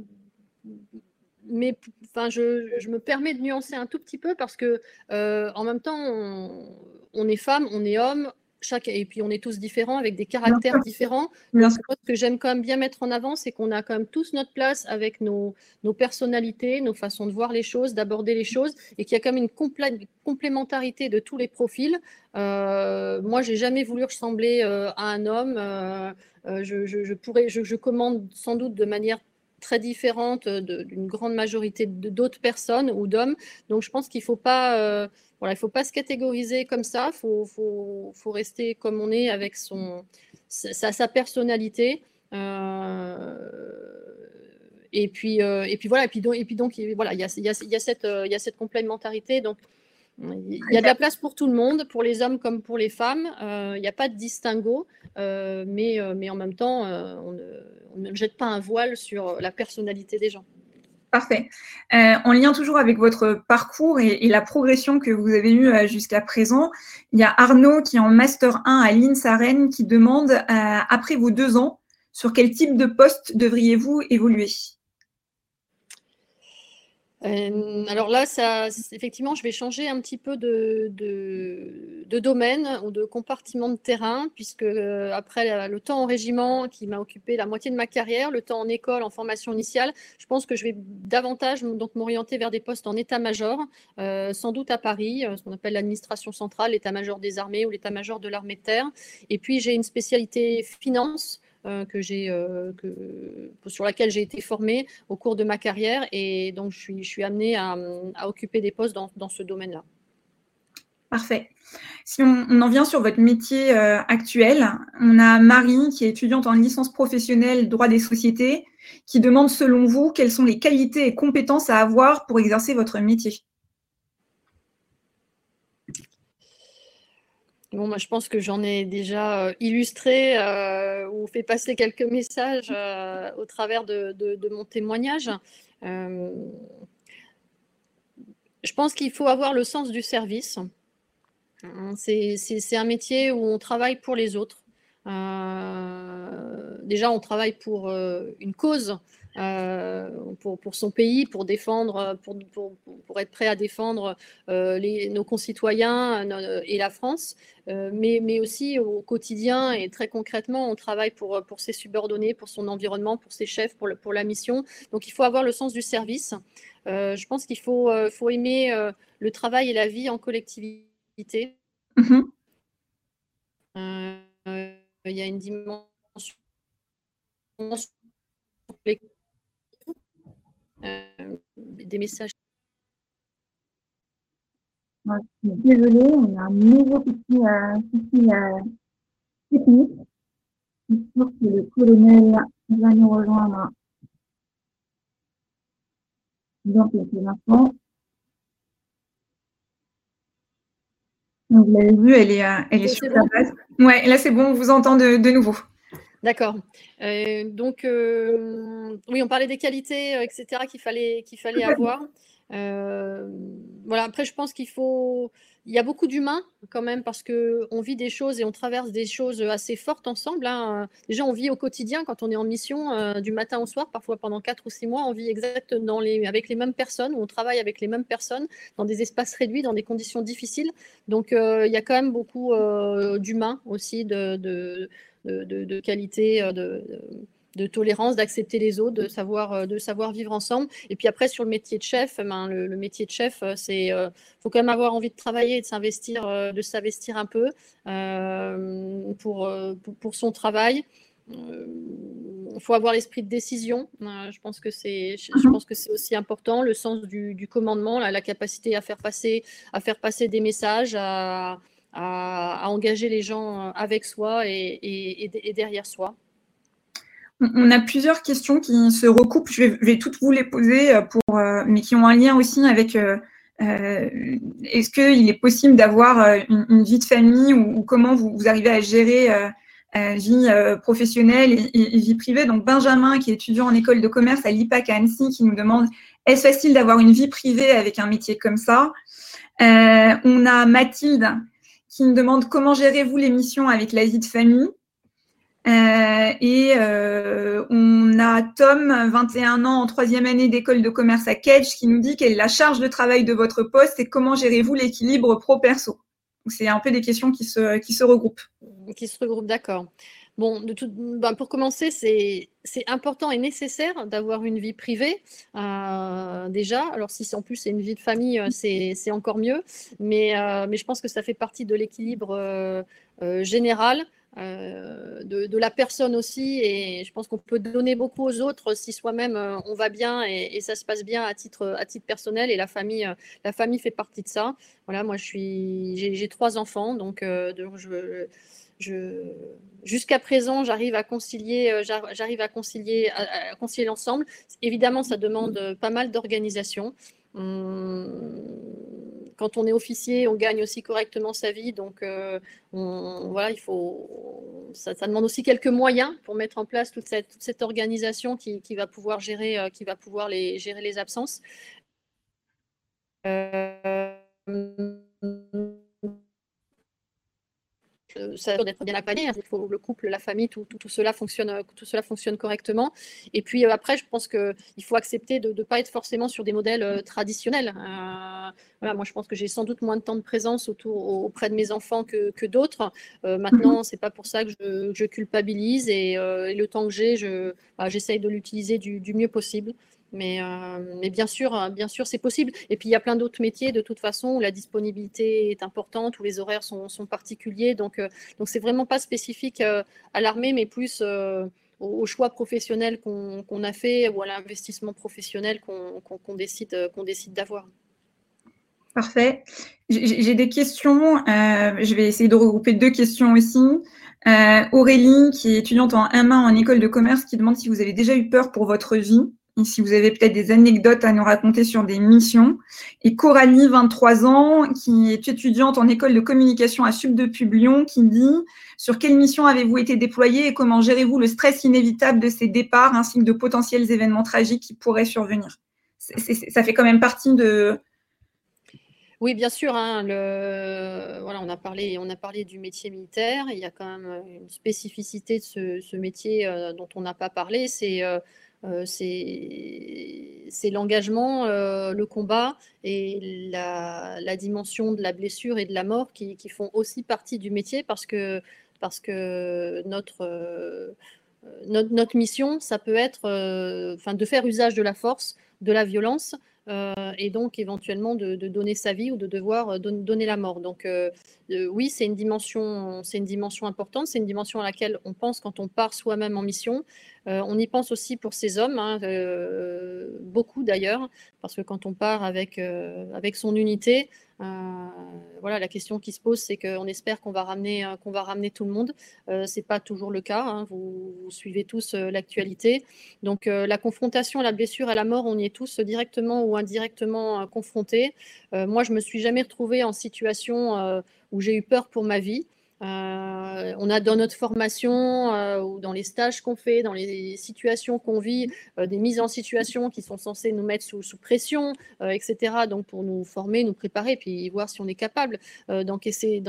B: mais enfin, je, je, me permets de nuancer un tout petit peu parce que en même temps, on, on est femme, on est homme, chaque, et puis on est tous différents avec des caractères différents. ce que j'aime quand même bien mettre en avant, c'est qu'on a quand même tous notre place avec nos, nos personnalités, nos façons de voir les choses, d'aborder les choses, et qu'il y a quand même une complémentarité de tous les profils. Euh, moi, j'ai jamais voulu ressembler euh, à un homme. Euh, euh, je, je, pourrais, je, je commande sans doute de manière très différente d'une grande majorité d'autres personnes ou d'hommes. Donc, je pense qu'il ne faut pas voilà, il ne faut pas se catégoriser comme ça, il faut, faut, faut, rester comme on est avec son, sa, sa personnalité. Euh, et puis, euh, et puis voilà, et puis donc, et puis donc voilà, il y a, y, a, y, a cette, y a cette complémentarité. Donc, il y a de la place pour tout le monde, pour les hommes comme pour les femmes. Euh, il n'y a pas de distinguo, mais, mais en même temps, on, ne, jette pas un voile sur la personnalité des gens.
A: Parfait. Euh, en lien toujours avec votre parcours et, la progression que vous avez eue euh, jusqu'à présent, il y a Arnaud qui est en Master 1 à l'INSAREN qui demande, euh, après vos deux ans, sur quel type de poste devriez-vous évoluer?
B: Euh, alors là, ça, effectivement, je vais changer un petit peu de, domaine ou de compartiment de terrain, puisque euh, après le temps en régiment qui m'a occupé la moitié de ma carrière, le temps en école, en formation initiale, je pense que je vais davantage m'orienter vers des postes en état-major, euh, sans doute à Paris, ce qu'on appelle l'administration centrale, l'état-major des armées ou l'état-major de l'armée de terre. Et puis j'ai une spécialité finance. Euh, que j'ai, euh, sur laquelle j'ai été formée au cours de ma carrière. Et donc, je suis, amenée à, occuper des postes dans, dans ce domaine-là.
A: Parfait. Si on, en vient sur votre métier euh, actuel, on a Marie qui est étudiante en licence professionnelle droit des sociétés, qui demande selon vous quelles sont les qualités et compétences à avoir pour exercer votre métier?
B: Bon, moi, je pense que j'en ai déjà euh, illustré euh, ou fait passer quelques messages euh, au travers de, mon témoignage. je pense qu'il faut avoir le sens du service. C'est un métier où on travaille pour les autres. déjà, on travaille pour une cause euh, pour, pour, son pays, pour défendre, pour, pour, pour être prêt à défendre euh, les, nos concitoyens euh, et la France, mais, mais, aussi au quotidien et très concrètement, on travaille pour, pour ses subordonnés, pour son environnement, pour ses chefs, pour, le, pour la mission. Donc il faut avoir le sens du service. je pense qu'il faut, faut aimer le travail et la vie en collectivité. Mm-hmm. il y a une dimension des messages.
A: désolée, on a un nouveau petit euh, euh, technique. Je pense que le colonel va nous rejoindre dans quelques instants. vous l'avez vu, elle est, elle est sur la base. Ouais, là c'est bon, on vous entend de, de nouveau.
B: D'accord. Euh, donc, euh, oui, on parlait des qualités, euh, etc., qu'il fallait, qu'il fallait avoir. voilà, après, je pense qu'il faut. Il y a beaucoup d'humains quand même parce qu'on vit des choses et on traverse des choses assez fortes ensemble. Hein. Déjà, on vit au quotidien quand on est en mission du matin au soir, parfois pendant quatre ou six mois. On vit exactement les, avec les mêmes personnes on travaille avec les mêmes personnes dans des espaces réduits, dans des conditions difficiles. Donc, il y a quand même beaucoup d'humains aussi, de de, qualité, euh, de, tolérance, d'accepter les autres, de savoir, euh, de savoir vivre ensemble. Et puis après, sur le métier de chef, ben, le, métier de chef, euh, c'est faut quand même avoir envie de travailler et de s'investir, de s'investir un peu pour, son travail. Il faut avoir l'esprit de décision. je pense que c'est, je, pense que c'est aussi important, le sens du, commandement, la, capacité à faire passer, à faire passer des messages, à, à, engager les gens euh, avec soi et, derrière soi
A: on a plusieurs questions qui se recoupent. Je vais, toutes vous les poser, euh, pour, euh, mais qui ont un lien aussi avec est-ce qu'il est possible d'avoir une, vie de famille ou, comment vous, arrivez à gérer vie professionnelle et, vie privée? Donc Benjamin, qui est étudiant en école de commerce à l'IPAC à Annecy, qui nous demande est-ce facile d'avoir une vie privée avec un métier comme ça? On a Mathilde qui me demande comment gérez-vous les missions avec la vie de famille. Euh, et euh, on a Tom, 21 ans, en troisième année d'école de commerce à Kedge, qui nous dit quelle est la charge de travail de votre poste et comment gérez-vous l'équilibre pro-perso. C'est un peu des questions qui se, qui se regroupent.
B: Qui se regroupent, d'accord. Bon, ben pour commencer, c'est important et nécessaire d'avoir une vie privée euh, déjà. Alors si en plus c'est une vie de famille, euh, c'est encore mieux. Mais, euh, mais je pense que ça fait partie de l'équilibre général. De, la personne aussi et je pense qu'on peut donner beaucoup aux autres si soi-même on va bien et, ça se passe bien à titre, personnel et la famille, la famille fait partie de ça. Voilà, moi je suis j'ai trois enfants donc, je, jusqu'à présent, j'arrive à concilier, euh, j'arrive à concilier, concilier l'ensemble. Évidemment, ça demande euh, pas mal d'organisation. Quand on est officier, on gagne aussi correctement sa vie, donc euh, voilà, il faut, ça, demande aussi quelques moyens pour mettre en place toute cette, organisation qui, qui, va pouvoir gérer, qui va pouvoir les, gérer les absences. Ça d'être bien accompagné. Il faut le couple, la famille, tout, cela fonctionne, tout cela fonctionne correctement. Et puis après, je pense qu'il faut accepter de ne pas être forcément sur des modèles traditionnels. voilà, moi, je pense que j'ai sans doute moins de temps de présence autour, auprès de mes enfants que, d'autres. maintenant, mhm. c'est pas pour ça que je, culpabilise et, le temps que j'ai, bah, j'essaye de l'utiliser du mieux possible. Mais, euh, mais, bien sûr, hein, bien sûr, c'est possible. Et puis il y a plein d'autres métiers de toute façon où la disponibilité est importante, où les horaires sont, sont particuliers. Donc, euh, donc c'est vraiment pas spécifique euh, à l'armée, mais plus au, choix professionnel qu'on a fait ou à l'investissement professionnel qu'on décide, qu'on décide d'avoir.
A: Parfait. J'ai des questions. je vais essayer de regrouper deux questions aussi. Aurélie, qui est étudiante en M1 en école de commerce, qui demande si vous avez déjà eu peur pour votre vie si vous avez peut-être des anecdotes à nous raconter sur des missions. Et Coralie, 23 ans, qui est étudiante en école de communication à Sub de Publion, qui dit Sur quelle mission avez-vous été déployé et comment gérez-vous le stress inévitable de ces départs ainsi que de potentiels événements tragiques qui pourraient survenir? Ça fait quand même partie de.
B: Oui, bien sûr. Hein, le... voilà, on, a parlé, on a parlé du métier militaire. Il y a quand même une spécificité de ce, métier euh, dont on n'a pas parlé. C'est. Euh, c'est l'engagement, euh, le combat et la, dimension de la blessure et de la mort qui, font aussi partie du métier parce que, parce que notre, euh, notre, mission, ça peut être enfin, de faire usage de la force, de la violence. et donc éventuellement de, donner sa vie ou de devoir donner la mort. Donc oui, c'est une dimension, c'est une dimension importante, c'est une dimension à laquelle on pense quand on part soi-même en mission. Euh, on y pense aussi pour ces hommes, hein, euh, beaucoup d'ailleurs, parce que quand on part avec, euh, son unité, voilà, la question qui se pose, c'est qu'on espère qu'on va ramener, qu'on va ramener tout le monde. Ce n'est pas toujours le cas. Hein, vous, suivez tous l'actualité. Donc la confrontation la blessure, à la mort, on y est tous directement ou indirectement confrontés. moi, je me suis jamais retrouvée en situation où j'ai eu peur pour ma vie. Euh, on a dans notre formation euh, ou dans les stages qu'on fait, dans les situations qu'on vit, euh, des mises en situation qui sont censées nous mettre sous, pression, etc. Donc pour nous former, nous préparer, puis voir si on est capable d'encaisser,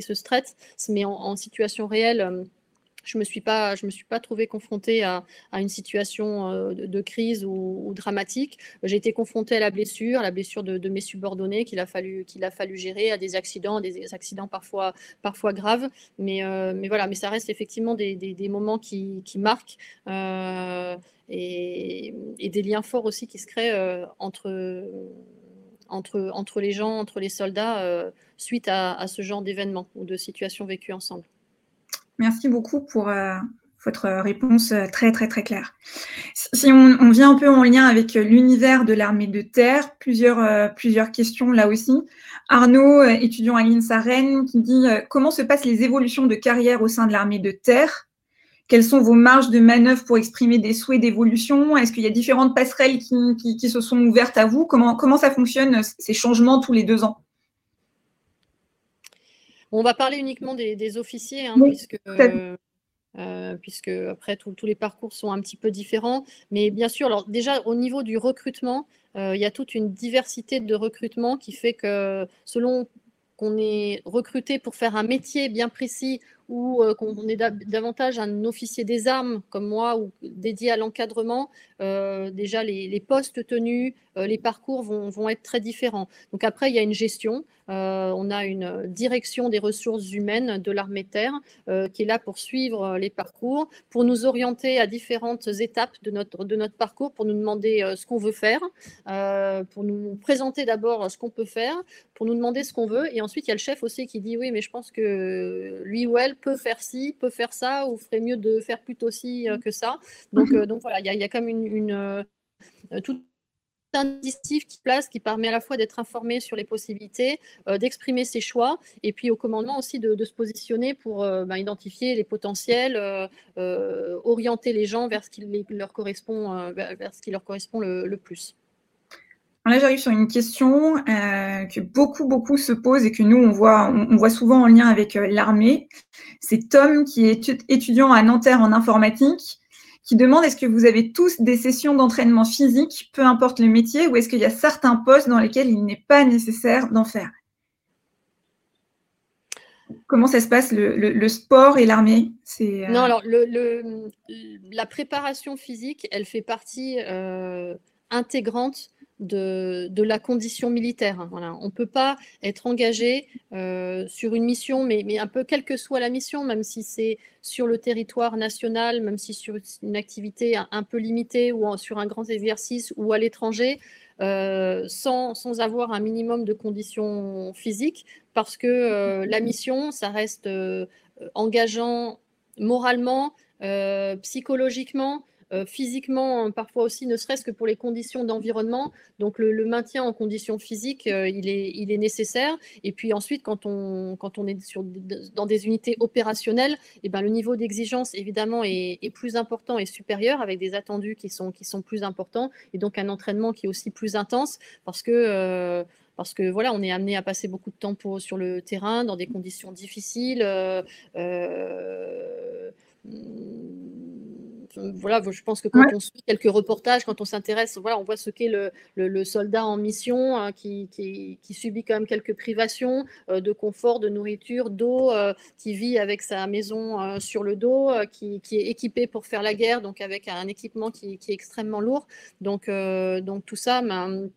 B: ce stress, mais en situation réelle je me suis pas, je me suis pas trouvée confrontée à, une situation euh, de, crise ou, dramatique. J'ai été confrontée à la blessure, à la blessure de, mes subordonnés qu'il a fallu, qu'il a fallu gérer, à des accidents, des accidents parfois, parfois graves. Mais, euh, mais voilà, mais ça reste effectivement des, moments qui, marquent. Euh, et, des liens forts aussi qui se créent entre, entre, entre les gens, entre les soldats, suite à, à ce genre d'événements ou de situations vécues ensemble.
A: Merci beaucoup pour euh, votre réponse euh, très, très, très claire. Si on, vient un peu en lien avec l'univers de l'armée de terre, plusieurs, euh, questions là aussi. Arnaud, étudiant à l'INSA Rennes, qui dit comment se passent les évolutions de carrière au sein de l'armée de terre? Quelles sont vos marges de manœuvre pour exprimer des souhaits d'évolution? Est-ce qu'il y a différentes passerelles qui, se sont ouvertes à vous? Comment ça fonctionne, ces changements tous les deux ans?
B: On va parler uniquement des, officiers, hein, puisque, euh, puisque après tous les parcours sont un petit peu différents. Mais bien sûr, alors déjà au niveau du recrutement, euh, il y a toute une diversité de recrutement qui fait que selon qu'on est recruté pour faire un métier bien précis ou euh, qu'on est davantage un officier des armes comme moi ou dédié à l'encadrement, euh, déjà les, postes tenus, euh, les parcours vont, être très différents. Donc après, il y a une gestion. on a une direction des ressources humaines de l'armée terre qui est là pour suivre les parcours, pour nous orienter à différentes étapes de notre parcours, pour nous demander ce qu'on veut faire, pour nous présenter d'abord ce qu'on peut faire, pour nous demander ce qu'on veut. Et ensuite, il y a le chef aussi qui dit oui, mais je pense que lui ou elle peut faire ci, peut faire ça, ou ferait mieux de faire plutôt ci euh, que ça. Donc, mhm. euh, donc voilà, il y, a une, une euh, tout un dispositif qui place, qui permet à la fois d'être informé sur les possibilités, d'exprimer ses choix, et puis au commandement aussi de, se positionner pour ben, identifier les potentiels, orienter les gens vers ce qui leur correspond, vers ce qui leur correspond le plus.
A: Là, j'arrive sur une question euh, que beaucoup, beaucoup se posent et que nous, on voit, on, voit souvent en lien avec euh, l'armée. C'est Tom, qui est étudiant à Nanterre en informatique, qui demande est-ce que vous avez tous des sessions d'entraînement physique, peu importe le métier, ou est-ce qu'il y a certains postes dans lesquels il n'est pas nécessaire d'en faire? Comment ça se passe, le, sport et l'armée?
B: Non, alors la préparation physique, elle fait partie intégrante de, la condition militaire. Voilà. On ne peut pas être engagé euh, sur une mission, mais, un peu quelle que soit la mission, même si c'est sur le territoire national, même si sur une activité un, peu limitée ou sur un grand exercice ou à l'étranger, euh, sans, sans, avoir un minimum de conditions physiques, parce que euh, la mission, ça reste engageant moralement, psychologiquement. Euh, physiquement, parfois aussi, ne serait-ce que pour les conditions d'environnement. Donc le, maintien en conditions physiques, euh, il, est, il, est, nécessaire. Et puis ensuite, quand on, quand on est sur, dans des unités opérationnelles, eh ben, le niveau d'exigence, évidemment, est, plus important et supérieur, avec des attendus qui sont, qui sont plus importants, et donc un entraînement qui est aussi plus intense, parce que... Euh, parce que voilà, on est amené à passer beaucoup de temps sur le terrain dans des conditions difficiles voilà, je pense que quand on suit quelques reportages, quand on s'intéresse, voilà, on voit ce qu'est le, soldat en mission hein, qui, subit quand même quelques privations euh, de confort, de nourriture, d'eau, euh, qui vit avec sa maison euh, sur le dos, qui, est équipé pour faire la guerre, donc avec un équipement qui, est extrêmement lourd. Donc, donc tout ça, ben,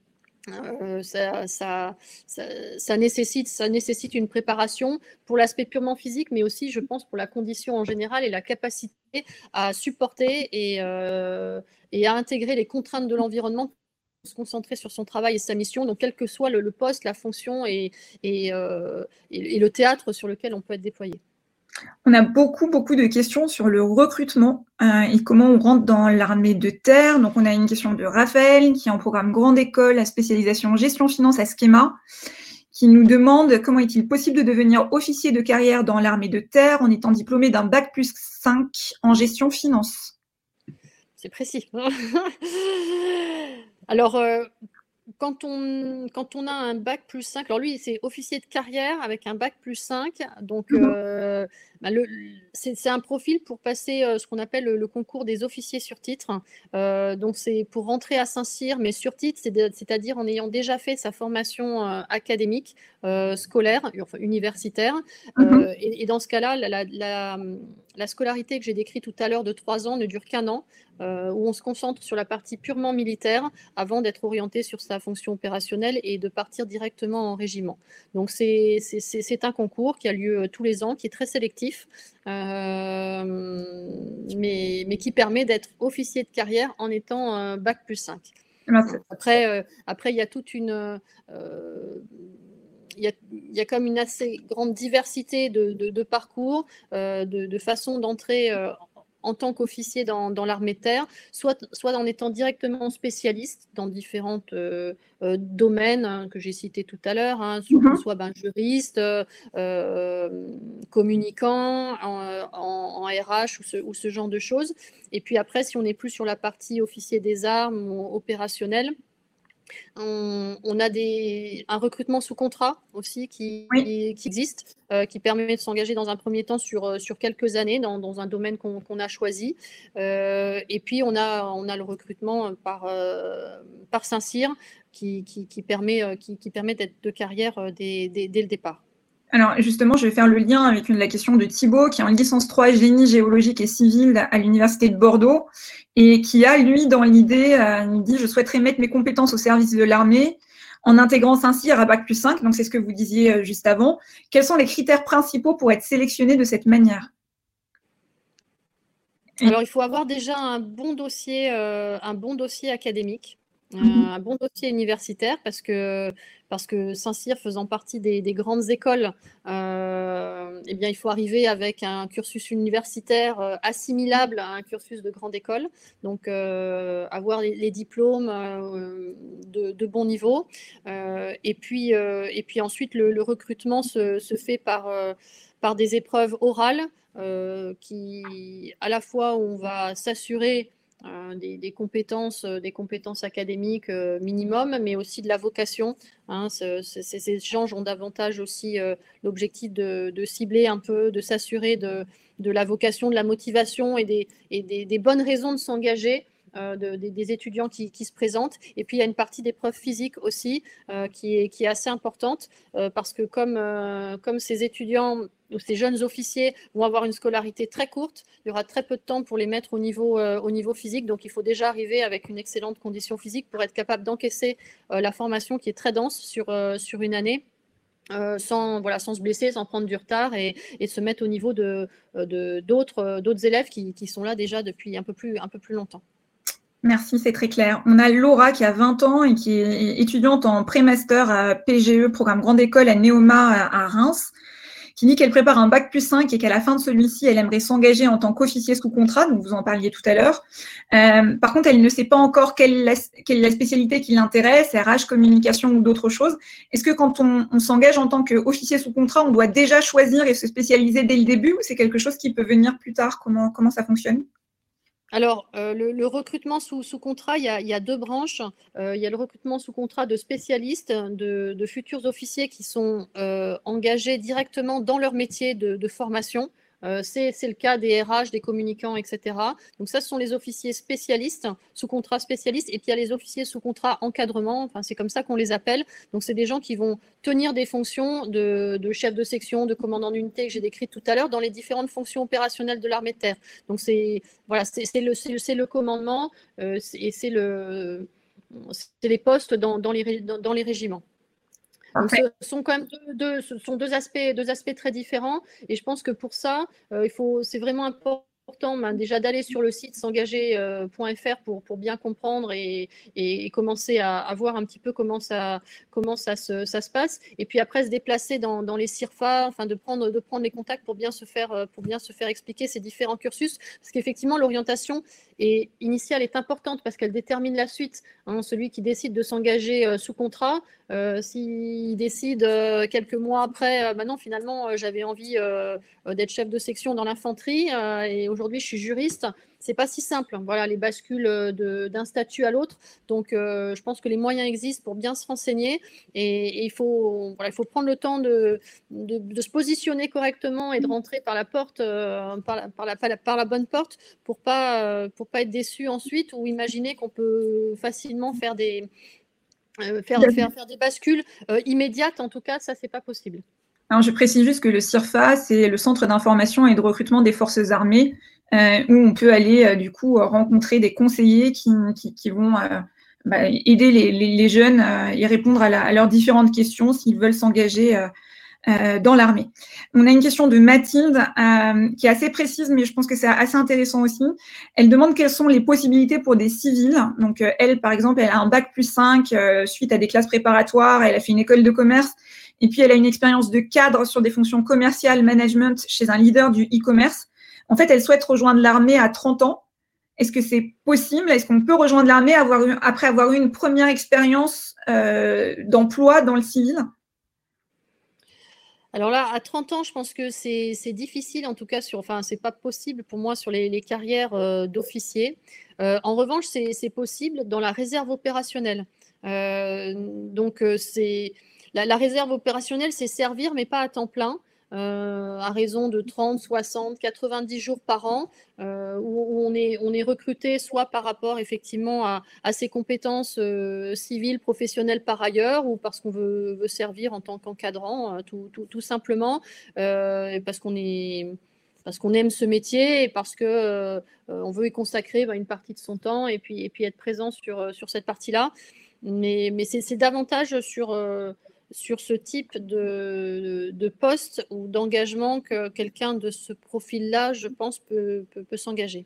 B: euh, ça, nécessite, ça nécessite une préparation pour l'aspect purement physique, mais aussi, je pense, pour la condition en général et la capacité à supporter et, euh, à intégrer les contraintes de l'environnement se concentrer sur son travail et sa mission, donc quel que soit le, poste, la fonction et, euh, et le théâtre sur lequel on peut être déployé.
A: On a beaucoup, beaucoup de questions sur le recrutement euh, et comment on rentre dans l'armée de terre. Donc, on a une question de Raphaël qui est en programme Grande École à spécialisation gestion finance à Schema qui nous demande comment est-il possible de devenir officier de carrière dans l'armée de terre en étant diplômé d'un bac plus 5 en gestion finance.
B: C'est précis. *laughs* Alors, euh, quand on, quand on a un bac plus 5, alors lui, c'est officier de carrière avec un bac plus 5. Donc, mhm. euh, bah, c'est un profil pour passer euh, ce qu'on appelle le, concours des officiers sur titre. Donc, c'est pour rentrer à Saint-Cyr, mais sur titre, c'est-à-dire en ayant déjà fait sa formation académique, scolaire, enfin universitaire. Mhm. Et, dans ce cas-là, la, la, la, scolarité que j'ai décrite tout à l'heure de trois ans ne dure qu'un an. Euh, où on se concentre sur la partie purement militaire avant d'être orienté sur sa fonction opérationnelle et de partir directement en régiment. Donc c'est un concours qui a lieu euh, tous les ans, qui est très sélectif, euh, mais, mais, qui permet d'être officier de carrière en étant bac plus 5. Après, après, il y a toute une y, a, il y, a, comme une assez grande diversité de, de, parcours, de, de façons d'entrer en tant qu'officier dans, l'armée de terre, soit, soit en étant directement spécialiste dans différents euh, euh, domaines hein, que j'ai cités tout à l'heure, hein, mhm. soit, ben, juriste, euh, communicant, en, RH ou ce, ou ce, genre de choses. Et puis après, si on n'est plus sur la partie officier des armes ou opérationnel, on, a des, un recrutement sous contrat aussi qui, qui, existe, euh, qui permet de s'engager dans un premier temps sur, euh, sur quelques années dans, un domaine qu'on a choisi. Euh, et puis, on a, on a le recrutement par, par Saint-Cyr qui, qui, permet, qui, permet d'être de carrière dès, dès le départ.
A: Alors justement, je vais faire le lien avec la question de Thibault, qui est en licence 3 génie géologique et civil à l'Université de Bordeaux, et qui a, lui, dans l'idée, euh, il dit, je souhaiterais mettre mes compétences au service de l'armée en intégrant Saint-Cyr à Bac plus 5, donc c'est ce que vous disiez euh, juste avant. Quels sont les critères principaux pour être sélectionné de cette manière?
B: Alors, il faut avoir déjà un bon dossier, euh, un bon dossier académique. Mhm. un bon dossier universitaire parce que, parce que Saint-Cyr faisant partie des, grandes écoles, euh, eh bien, il faut arriver avec un cursus universitaire euh, assimilable à un cursus de grande école, donc euh, avoir les, diplômes de, bon niveau. et, puis, et puis ensuite, le, recrutement se, se, fait par, par des épreuves orales qui, à la fois, on va s'assurer euh, des, compétences, euh, des compétences académiques euh, minimum, mais aussi de la vocation. Hein, ces échanges ont davantage aussi l'objectif de, cibler un peu, de s'assurer de, la vocation, de la motivation et des, bonnes raisons de s'engager. des étudiants qui, se présentent. Et puis, il y a une partie d'épreuves physiques aussi qui, est, assez importante parce que comme ces étudiants ces jeunes officiers vont avoir une scolarité très courte. Il y aura très peu de temps pour les mettre au niveau, au niveau physique. Donc, il faut déjà arriver avec une excellente condition physique pour être capable d'encaisser la formation qui est très dense sur, sur une année. sans, voilà, sans se blesser, sans prendre du retard et, et se mettre au niveau de, d'autres, d'autres élèves qui, qui, sont là déjà depuis un peu plus, un peu plus longtemps.
A: Merci, c'est très clair. On a Laura qui a 20 ans et qui est étudiante en pré-master à PGE, programme Grande École à Neoma à Reims, qui dit qu'elle prépare un bac plus 5 et qu'à la fin de celui-ci, elle aimerait s'engager en tant qu'officier sous contrat, donc vous en parliez tout à l'heure. Euh, par contre, elle ne sait pas encore quelle, est la spécialité qui l'intéresse, RH, communication ou d'autres choses. Est-ce que quand on, on s'engage en tant qu'officier sous contrat, on doit déjà choisir et se spécialiser dès le début ou c'est quelque chose qui peut venir plus tard? Comment, comment ça fonctionne?
B: Alors, euh, le, recrutement sous, contrat, il y, a, deux branches. Euh, il y a le recrutement sous contrat de spécialistes, de, futurs officiers qui sont euh, engagés directement dans leur métier de formation. Euh, c'est le cas des RH, des communicants, etc. Donc ça, ce sont les officiers spécialistes, sous contrat spécialiste, et puis il y a les officiers sous contrat encadrement, enfin, c'est comme ça qu'on les appelle. Donc c'est des gens qui vont tenir des fonctions de, chef de section, de commandant d'unité que j'ai décrites tout à l'heure dans les différentes fonctions opérationnelles de l'armée de terre. Donc c'est voilà, c'est le, le, commandement euh, et c'est le les postes dans, dans, les, dans les régiments ce sont quand même deux, ce sont deux aspects, deux aspects très différents. Et je pense que pour ça, euh, il faut, c'est vraiment important ben, déjà d'aller sur le site s'engager.fr pour, pour bien comprendre et, et, commencer à, à, voir un petit peu comment ça, comment ça se, ça se passe. Et puis après, se déplacer dans, dans les CIRFA, enfin de prendre, de prendre les contacts pour bien se faire, pour bien se faire expliquer ces différents cursus. Parce qu'effectivement, l'orientation et initiale est importante parce qu'elle détermine la suite. Hein, celui qui décide de s'engager euh, sous contrat, euh, s'il décide euh, quelques mois après, maintenant finalement j'avais envie d'être chef de section dans l'infanterie et aujourd'hui je suis juriste, c'est pas si simple. Voilà, les bascules euh, d'un statut à l'autre. Donc, euh, je pense que les moyens existent pour bien se renseigner et, il, faut, voilà, il faut prendre le temps de, de, se positionner correctement et de rentrer par la porte, euh, par, la, par, la, par, la, bonne porte pour pas pour pas être déçu ensuite ou imaginer qu'on peut facilement faire des faire, faire, faire, des bascules immédiates. En tout cas, ça c'est pas possible.
A: Alors, je précise juste que le CIRFA, c'est le Centre d'information et de recrutement des forces armées où on peut aller euh, du coup rencontrer des conseillers qui, qui, vont euh, bah, aider les, les, jeunes et répondre à, à, leurs différentes questions s'ils veulent s'engager dans l'armée. On a une question de Mathilde qui est assez précise, mais je pense que c'est assez intéressant aussi. Elle demande quelles sont les possibilités pour des civils. Donc elle, par exemple, elle a un bac plus 5 suite à des classes préparatoires, elle a fait une école de commerce, et puis elle a une expérience de cadre sur des fonctions commerciales, management chez un leader du e-commerce. En fait, elle souhaite rejoindre l'armée à 30 ans. Est-ce que c'est possible? Est-ce qu'on peut rejoindre l'armée après avoir eu une première expérience euh, d'emploi dans le civil?
B: Alors là, à 30 ans, je pense que c'est difficile, en tout cas, sur, enfin, pas possible pour moi sur les, carrières euh, d'officiers. Euh, en revanche, c'est possible dans la réserve opérationnelle. donc, c'est la, réserve opérationnelle, c'est servir, mais pas à temps plein. Euh, à raison de 30, 60, 90 jours par an, euh, où, on, est, on est recruté soit par rapport effectivement à, ses compétences euh, civiles, professionnelles par ailleurs, ou parce qu'on veut, servir en tant qu'encadrant, tout, tout, simplement, parce qu'on est parce qu'on aime ce métier et parce que on veut y consacrer bah, une partie de son temps et puis, et puis être présent sur, sur cette partie-là. Mais, mais c'est davantage sur, sur ce type de, de poste ou d'engagement que quelqu'un de ce profil-là, je pense, peut, peut, s'engager.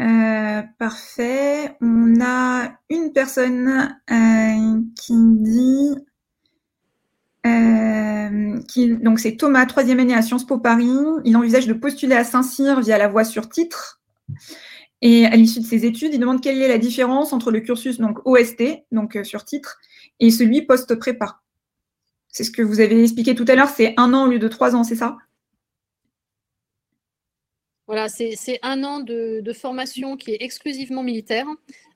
A: Euh, parfait. On a une personne euh, qui dit, euh, qui, donc c'est Thomas, troisième année à Sciences Po Paris. Il envisage de postuler à Saint-Cyr via la voie sur titre. Et à l'issue de ses études, il demande quelle est la différence entre le cursus donc OST, donc sur titre, et celui post-prépa. C'est ce que vous avez expliqué tout à l'heure, c'est un an au lieu de trois ans, c'est ça?
B: Voilà, c'est un an de, formation qui est exclusivement militaire,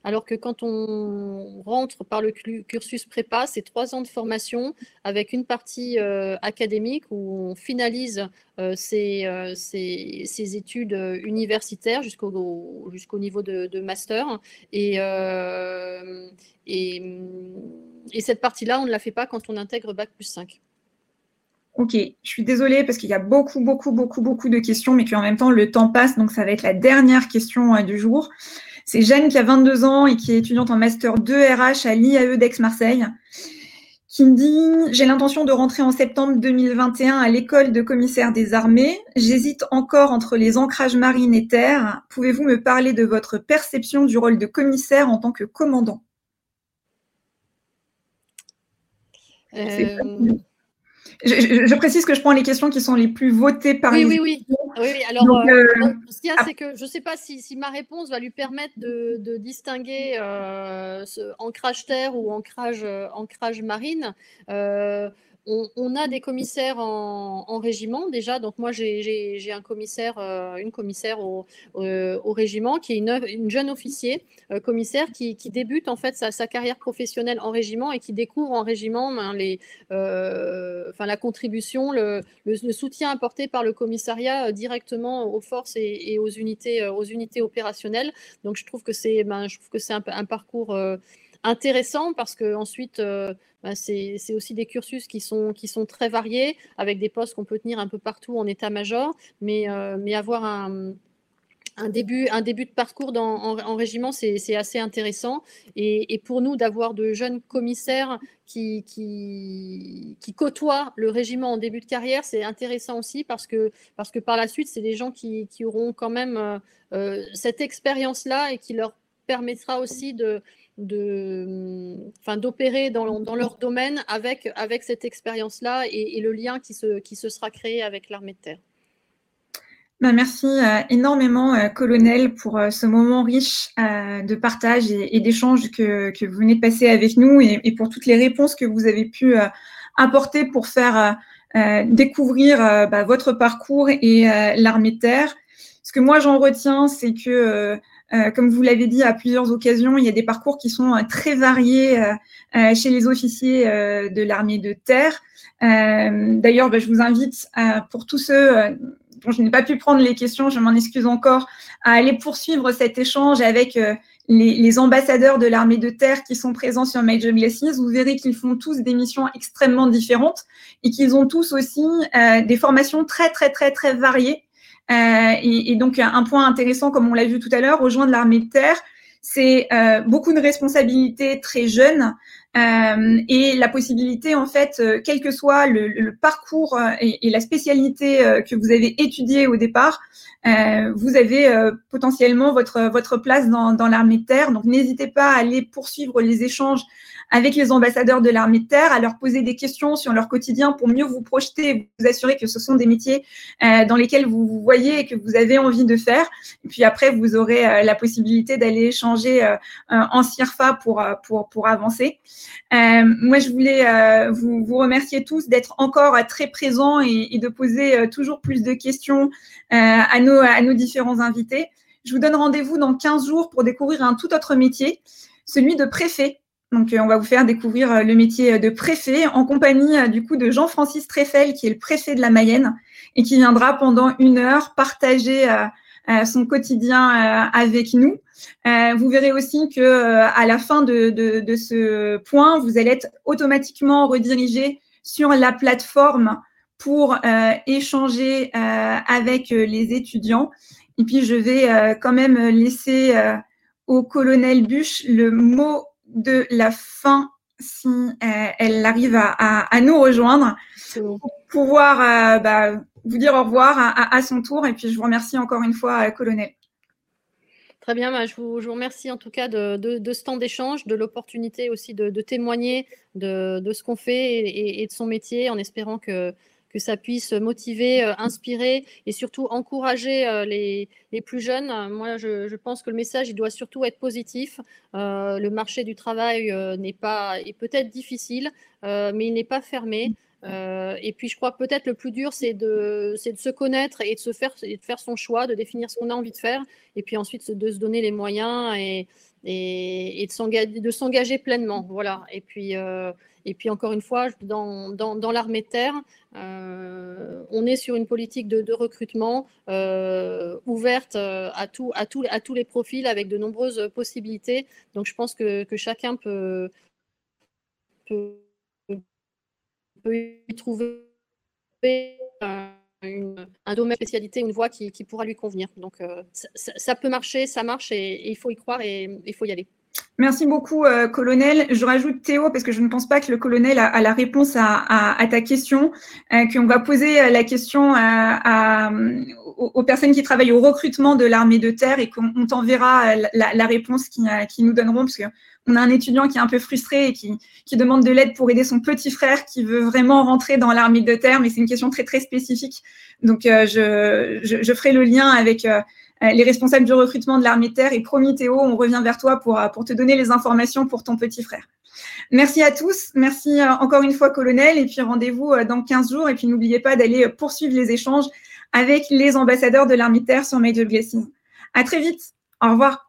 B: alors que quand on rentre par le cursus prépa, c'est trois ans de formation avec une partie euh, académique où on finalise euh, euh, ses, études universitaires jusqu'au niveau de, master. Et, et, et cette partie-là, on ne la fait pas quand on intègre Bac plus 5.
A: Ok, je suis désolée parce qu'il y a beaucoup, beaucoup, beaucoup, beaucoup de questions, mais qu'en même temps, le temps passe, donc ça va être la dernière question euh, du jour. C'est Jeanne qui a 22 ans et qui est étudiante en Master 2 RH à l'IAE d'Aix-Marseille, qui me dit J'ai l'intention de rentrer en septembre 2021 à l'école de commissaire des armées. J'hésite encore entre les ancrages marines et terres. Pouvez-vous me parler de votre perception du rôle de commissaire en tant que commandant? Euh, je, précise que je prends les questions qui sont les plus votées par
B: oui,
A: les
B: oui, oui, oui. Alors, euh, euh, ce qu'il y a, c'est que je ne sais pas si, ma réponse va lui permettre de, distinguer euh, ce ancrage terre ou ancrage, ancrage marine on, a des commissaires en, régiment déjà. Donc moi, j'ai un commissaire, euh, une commissaire au, régiment qui est une, jeune officier euh, commissaire qui, débute en fait sa, carrière professionnelle en régiment et qui découvre en régiment ben, les, euh, la contribution, le, soutien apporté par le commissariat directement aux forces et, aux unités, aux unités opérationnelles. Donc je trouve que c'est, ben, un, parcours intéressant parce que ensuite euh, bah, c'est aussi des cursus qui sont, qui sont très variés avec des postes qu'on peut tenir un peu partout en état-major, mais, euh, mais avoir un, un, début, un début de parcours dans, en, régiment, c'est assez intéressant. Et, pour nous, d'avoir de jeunes commissaires qui, qui, qui, côtoient le régiment en début de carrière, c'est intéressant aussi parce que, parce que par la suite, c'est des gens qui, qui, auront quand même euh, cette expérience-là et qui leur permettra aussi de, d'opérer dans, leur domaine avec, cette expérience-là et, le lien qui se, sera créé avec l'armée de terre.
A: Ben, merci euh, énormément, euh, colonel, pour euh, ce moment riche de partage et, d'échange que, vous venez de passer avec nous et, et, pour toutes les réponses que vous avez pu apporter pour faire découvrir bah, votre parcours et l'armée de terre. Ce que moi j'en retiens, c'est que euh, comme vous l'avez dit à plusieurs occasions, il y a des parcours qui sont euh, très variés euh, chez les officiers de l'armée de terre. D'ailleurs, bah, je vous invite, pour tous ceux dont je n'ai pas pu prendre les questions, je m'en excuse encore, à aller poursuivre cet échange avec les, ambassadeurs de l'armée de terre qui sont présents sur Major Blessings. Vous verrez qu'ils font tous des missions extrêmement différentes et qu'ils ont tous aussi des formations très, très, très, très variées euh, et, donc, un point intéressant, comme on l'a vu tout à l'heure, rejoindre l'armée de terre, c'est euh, beaucoup de responsabilités très jeunes euh, et la possibilité, en fait, quel que soit le, parcours et, la spécialité que vous avez étudiée au départ, vous avez potentiellement votre, votre place dans, l'armée de terre. Donc, n'hésitez pas à aller poursuivre les échanges avec les ambassadeurs de l'armée de terre, à leur poser des questions sur leur quotidien pour mieux vous projeter et vous assurer que ce sont des métiers euh, dans lesquels vous vous voyez et que vous avez envie de faire. Et puis après, vous aurez euh, la possibilité d'aller échanger euh, en CIRFA pour, pour, pour avancer. Moi, je voulais vous, vous remercier tous d'être encore très présents et, de poser toujours plus de questions à, nos, différents invités. Je vous donne rendez-vous dans 15 jours pour découvrir un tout autre métier, celui de préfet. Donc, euh, on va vous faire découvrir euh, le métier euh, de préfet en compagnie du coup de Jean-Francis Treffel, qui est le préfet de la Mayenne et qui viendra pendant une heure partager son quotidien avec nous. Vous verrez aussi que à la fin de, de, ce point, vous allez être automatiquement redirigé sur la plateforme pour échanger avec les étudiants. Et puis, je vais quand même laisser au colonel Buche le mot de la fin si euh, elle arrive à, nous rejoindre pour pouvoir euh, bah, vous dire au revoir à, son tour. Et puis je vous remercie encore une fois, euh, colonel.
B: Très bien, bah, je, vous, remercie en tout cas de, ce temps d'échange, de l'opportunité aussi de, témoigner de, ce qu'on fait et, de son métier, en espérant que ça puisse motiver, euh, inspirer et surtout encourager euh, les, plus jeunes. Moi, je, pense que le message, il doit surtout être positif. Le marché du travail n'est pas, est peut-être difficile, mais il n'est pas fermé. Et puis, je crois que peut-être le plus dur, c'est de, de, se connaître et de, se faire, et de faire son choix, de définir ce qu'on a envie de faire, et puis ensuite de se donner les moyens et, et, et de s'engager pleinement. Voilà. Et puis, et puis encore une fois, dans, dans, l'armée de terre, euh, on est sur une politique de, recrutement euh, ouverte euh, à, tout, à, tout, à tous les profils avec de nombreuses possibilités. Donc je pense que, chacun peut, peut, y trouver un domaine de spécialité, une voie qui, pourra lui convenir. Donc, ça, peut marcher, ça marche et il faut y croire et il faut y aller.
A: Merci beaucoup, euh, colonel. Je rajoute Théo parce que je ne pense pas que le colonel a, la réponse à, ta question, euh, qu'on va poser euh, la question aux, personnes qui travaillent au recrutement de l'armée de terre et qu'on t'enverra la, réponse qu'ils qui nous donneront qu'on a un étudiant qui est un peu frustré et qui, demande de l'aide pour aider son petit frère qui veut vraiment rentrer dans l'armée de terre, mais c'est une question très très spécifique. Donc je, je, ferai le lien avec euh, les responsables du recrutement de l'armée de terre. Et promis Théo, on revient vers toi pour, euh, te donner les informations pour ton petit frère. Merci à tous. Merci euh, encore une fois, colonel. Et puis rendez-vous dans 15 jours. Et puis n'oubliez pas d'aller poursuivre les échanges avec les ambassadeurs de l'armée de terre sur Major Blessing. À très vite. Au revoir.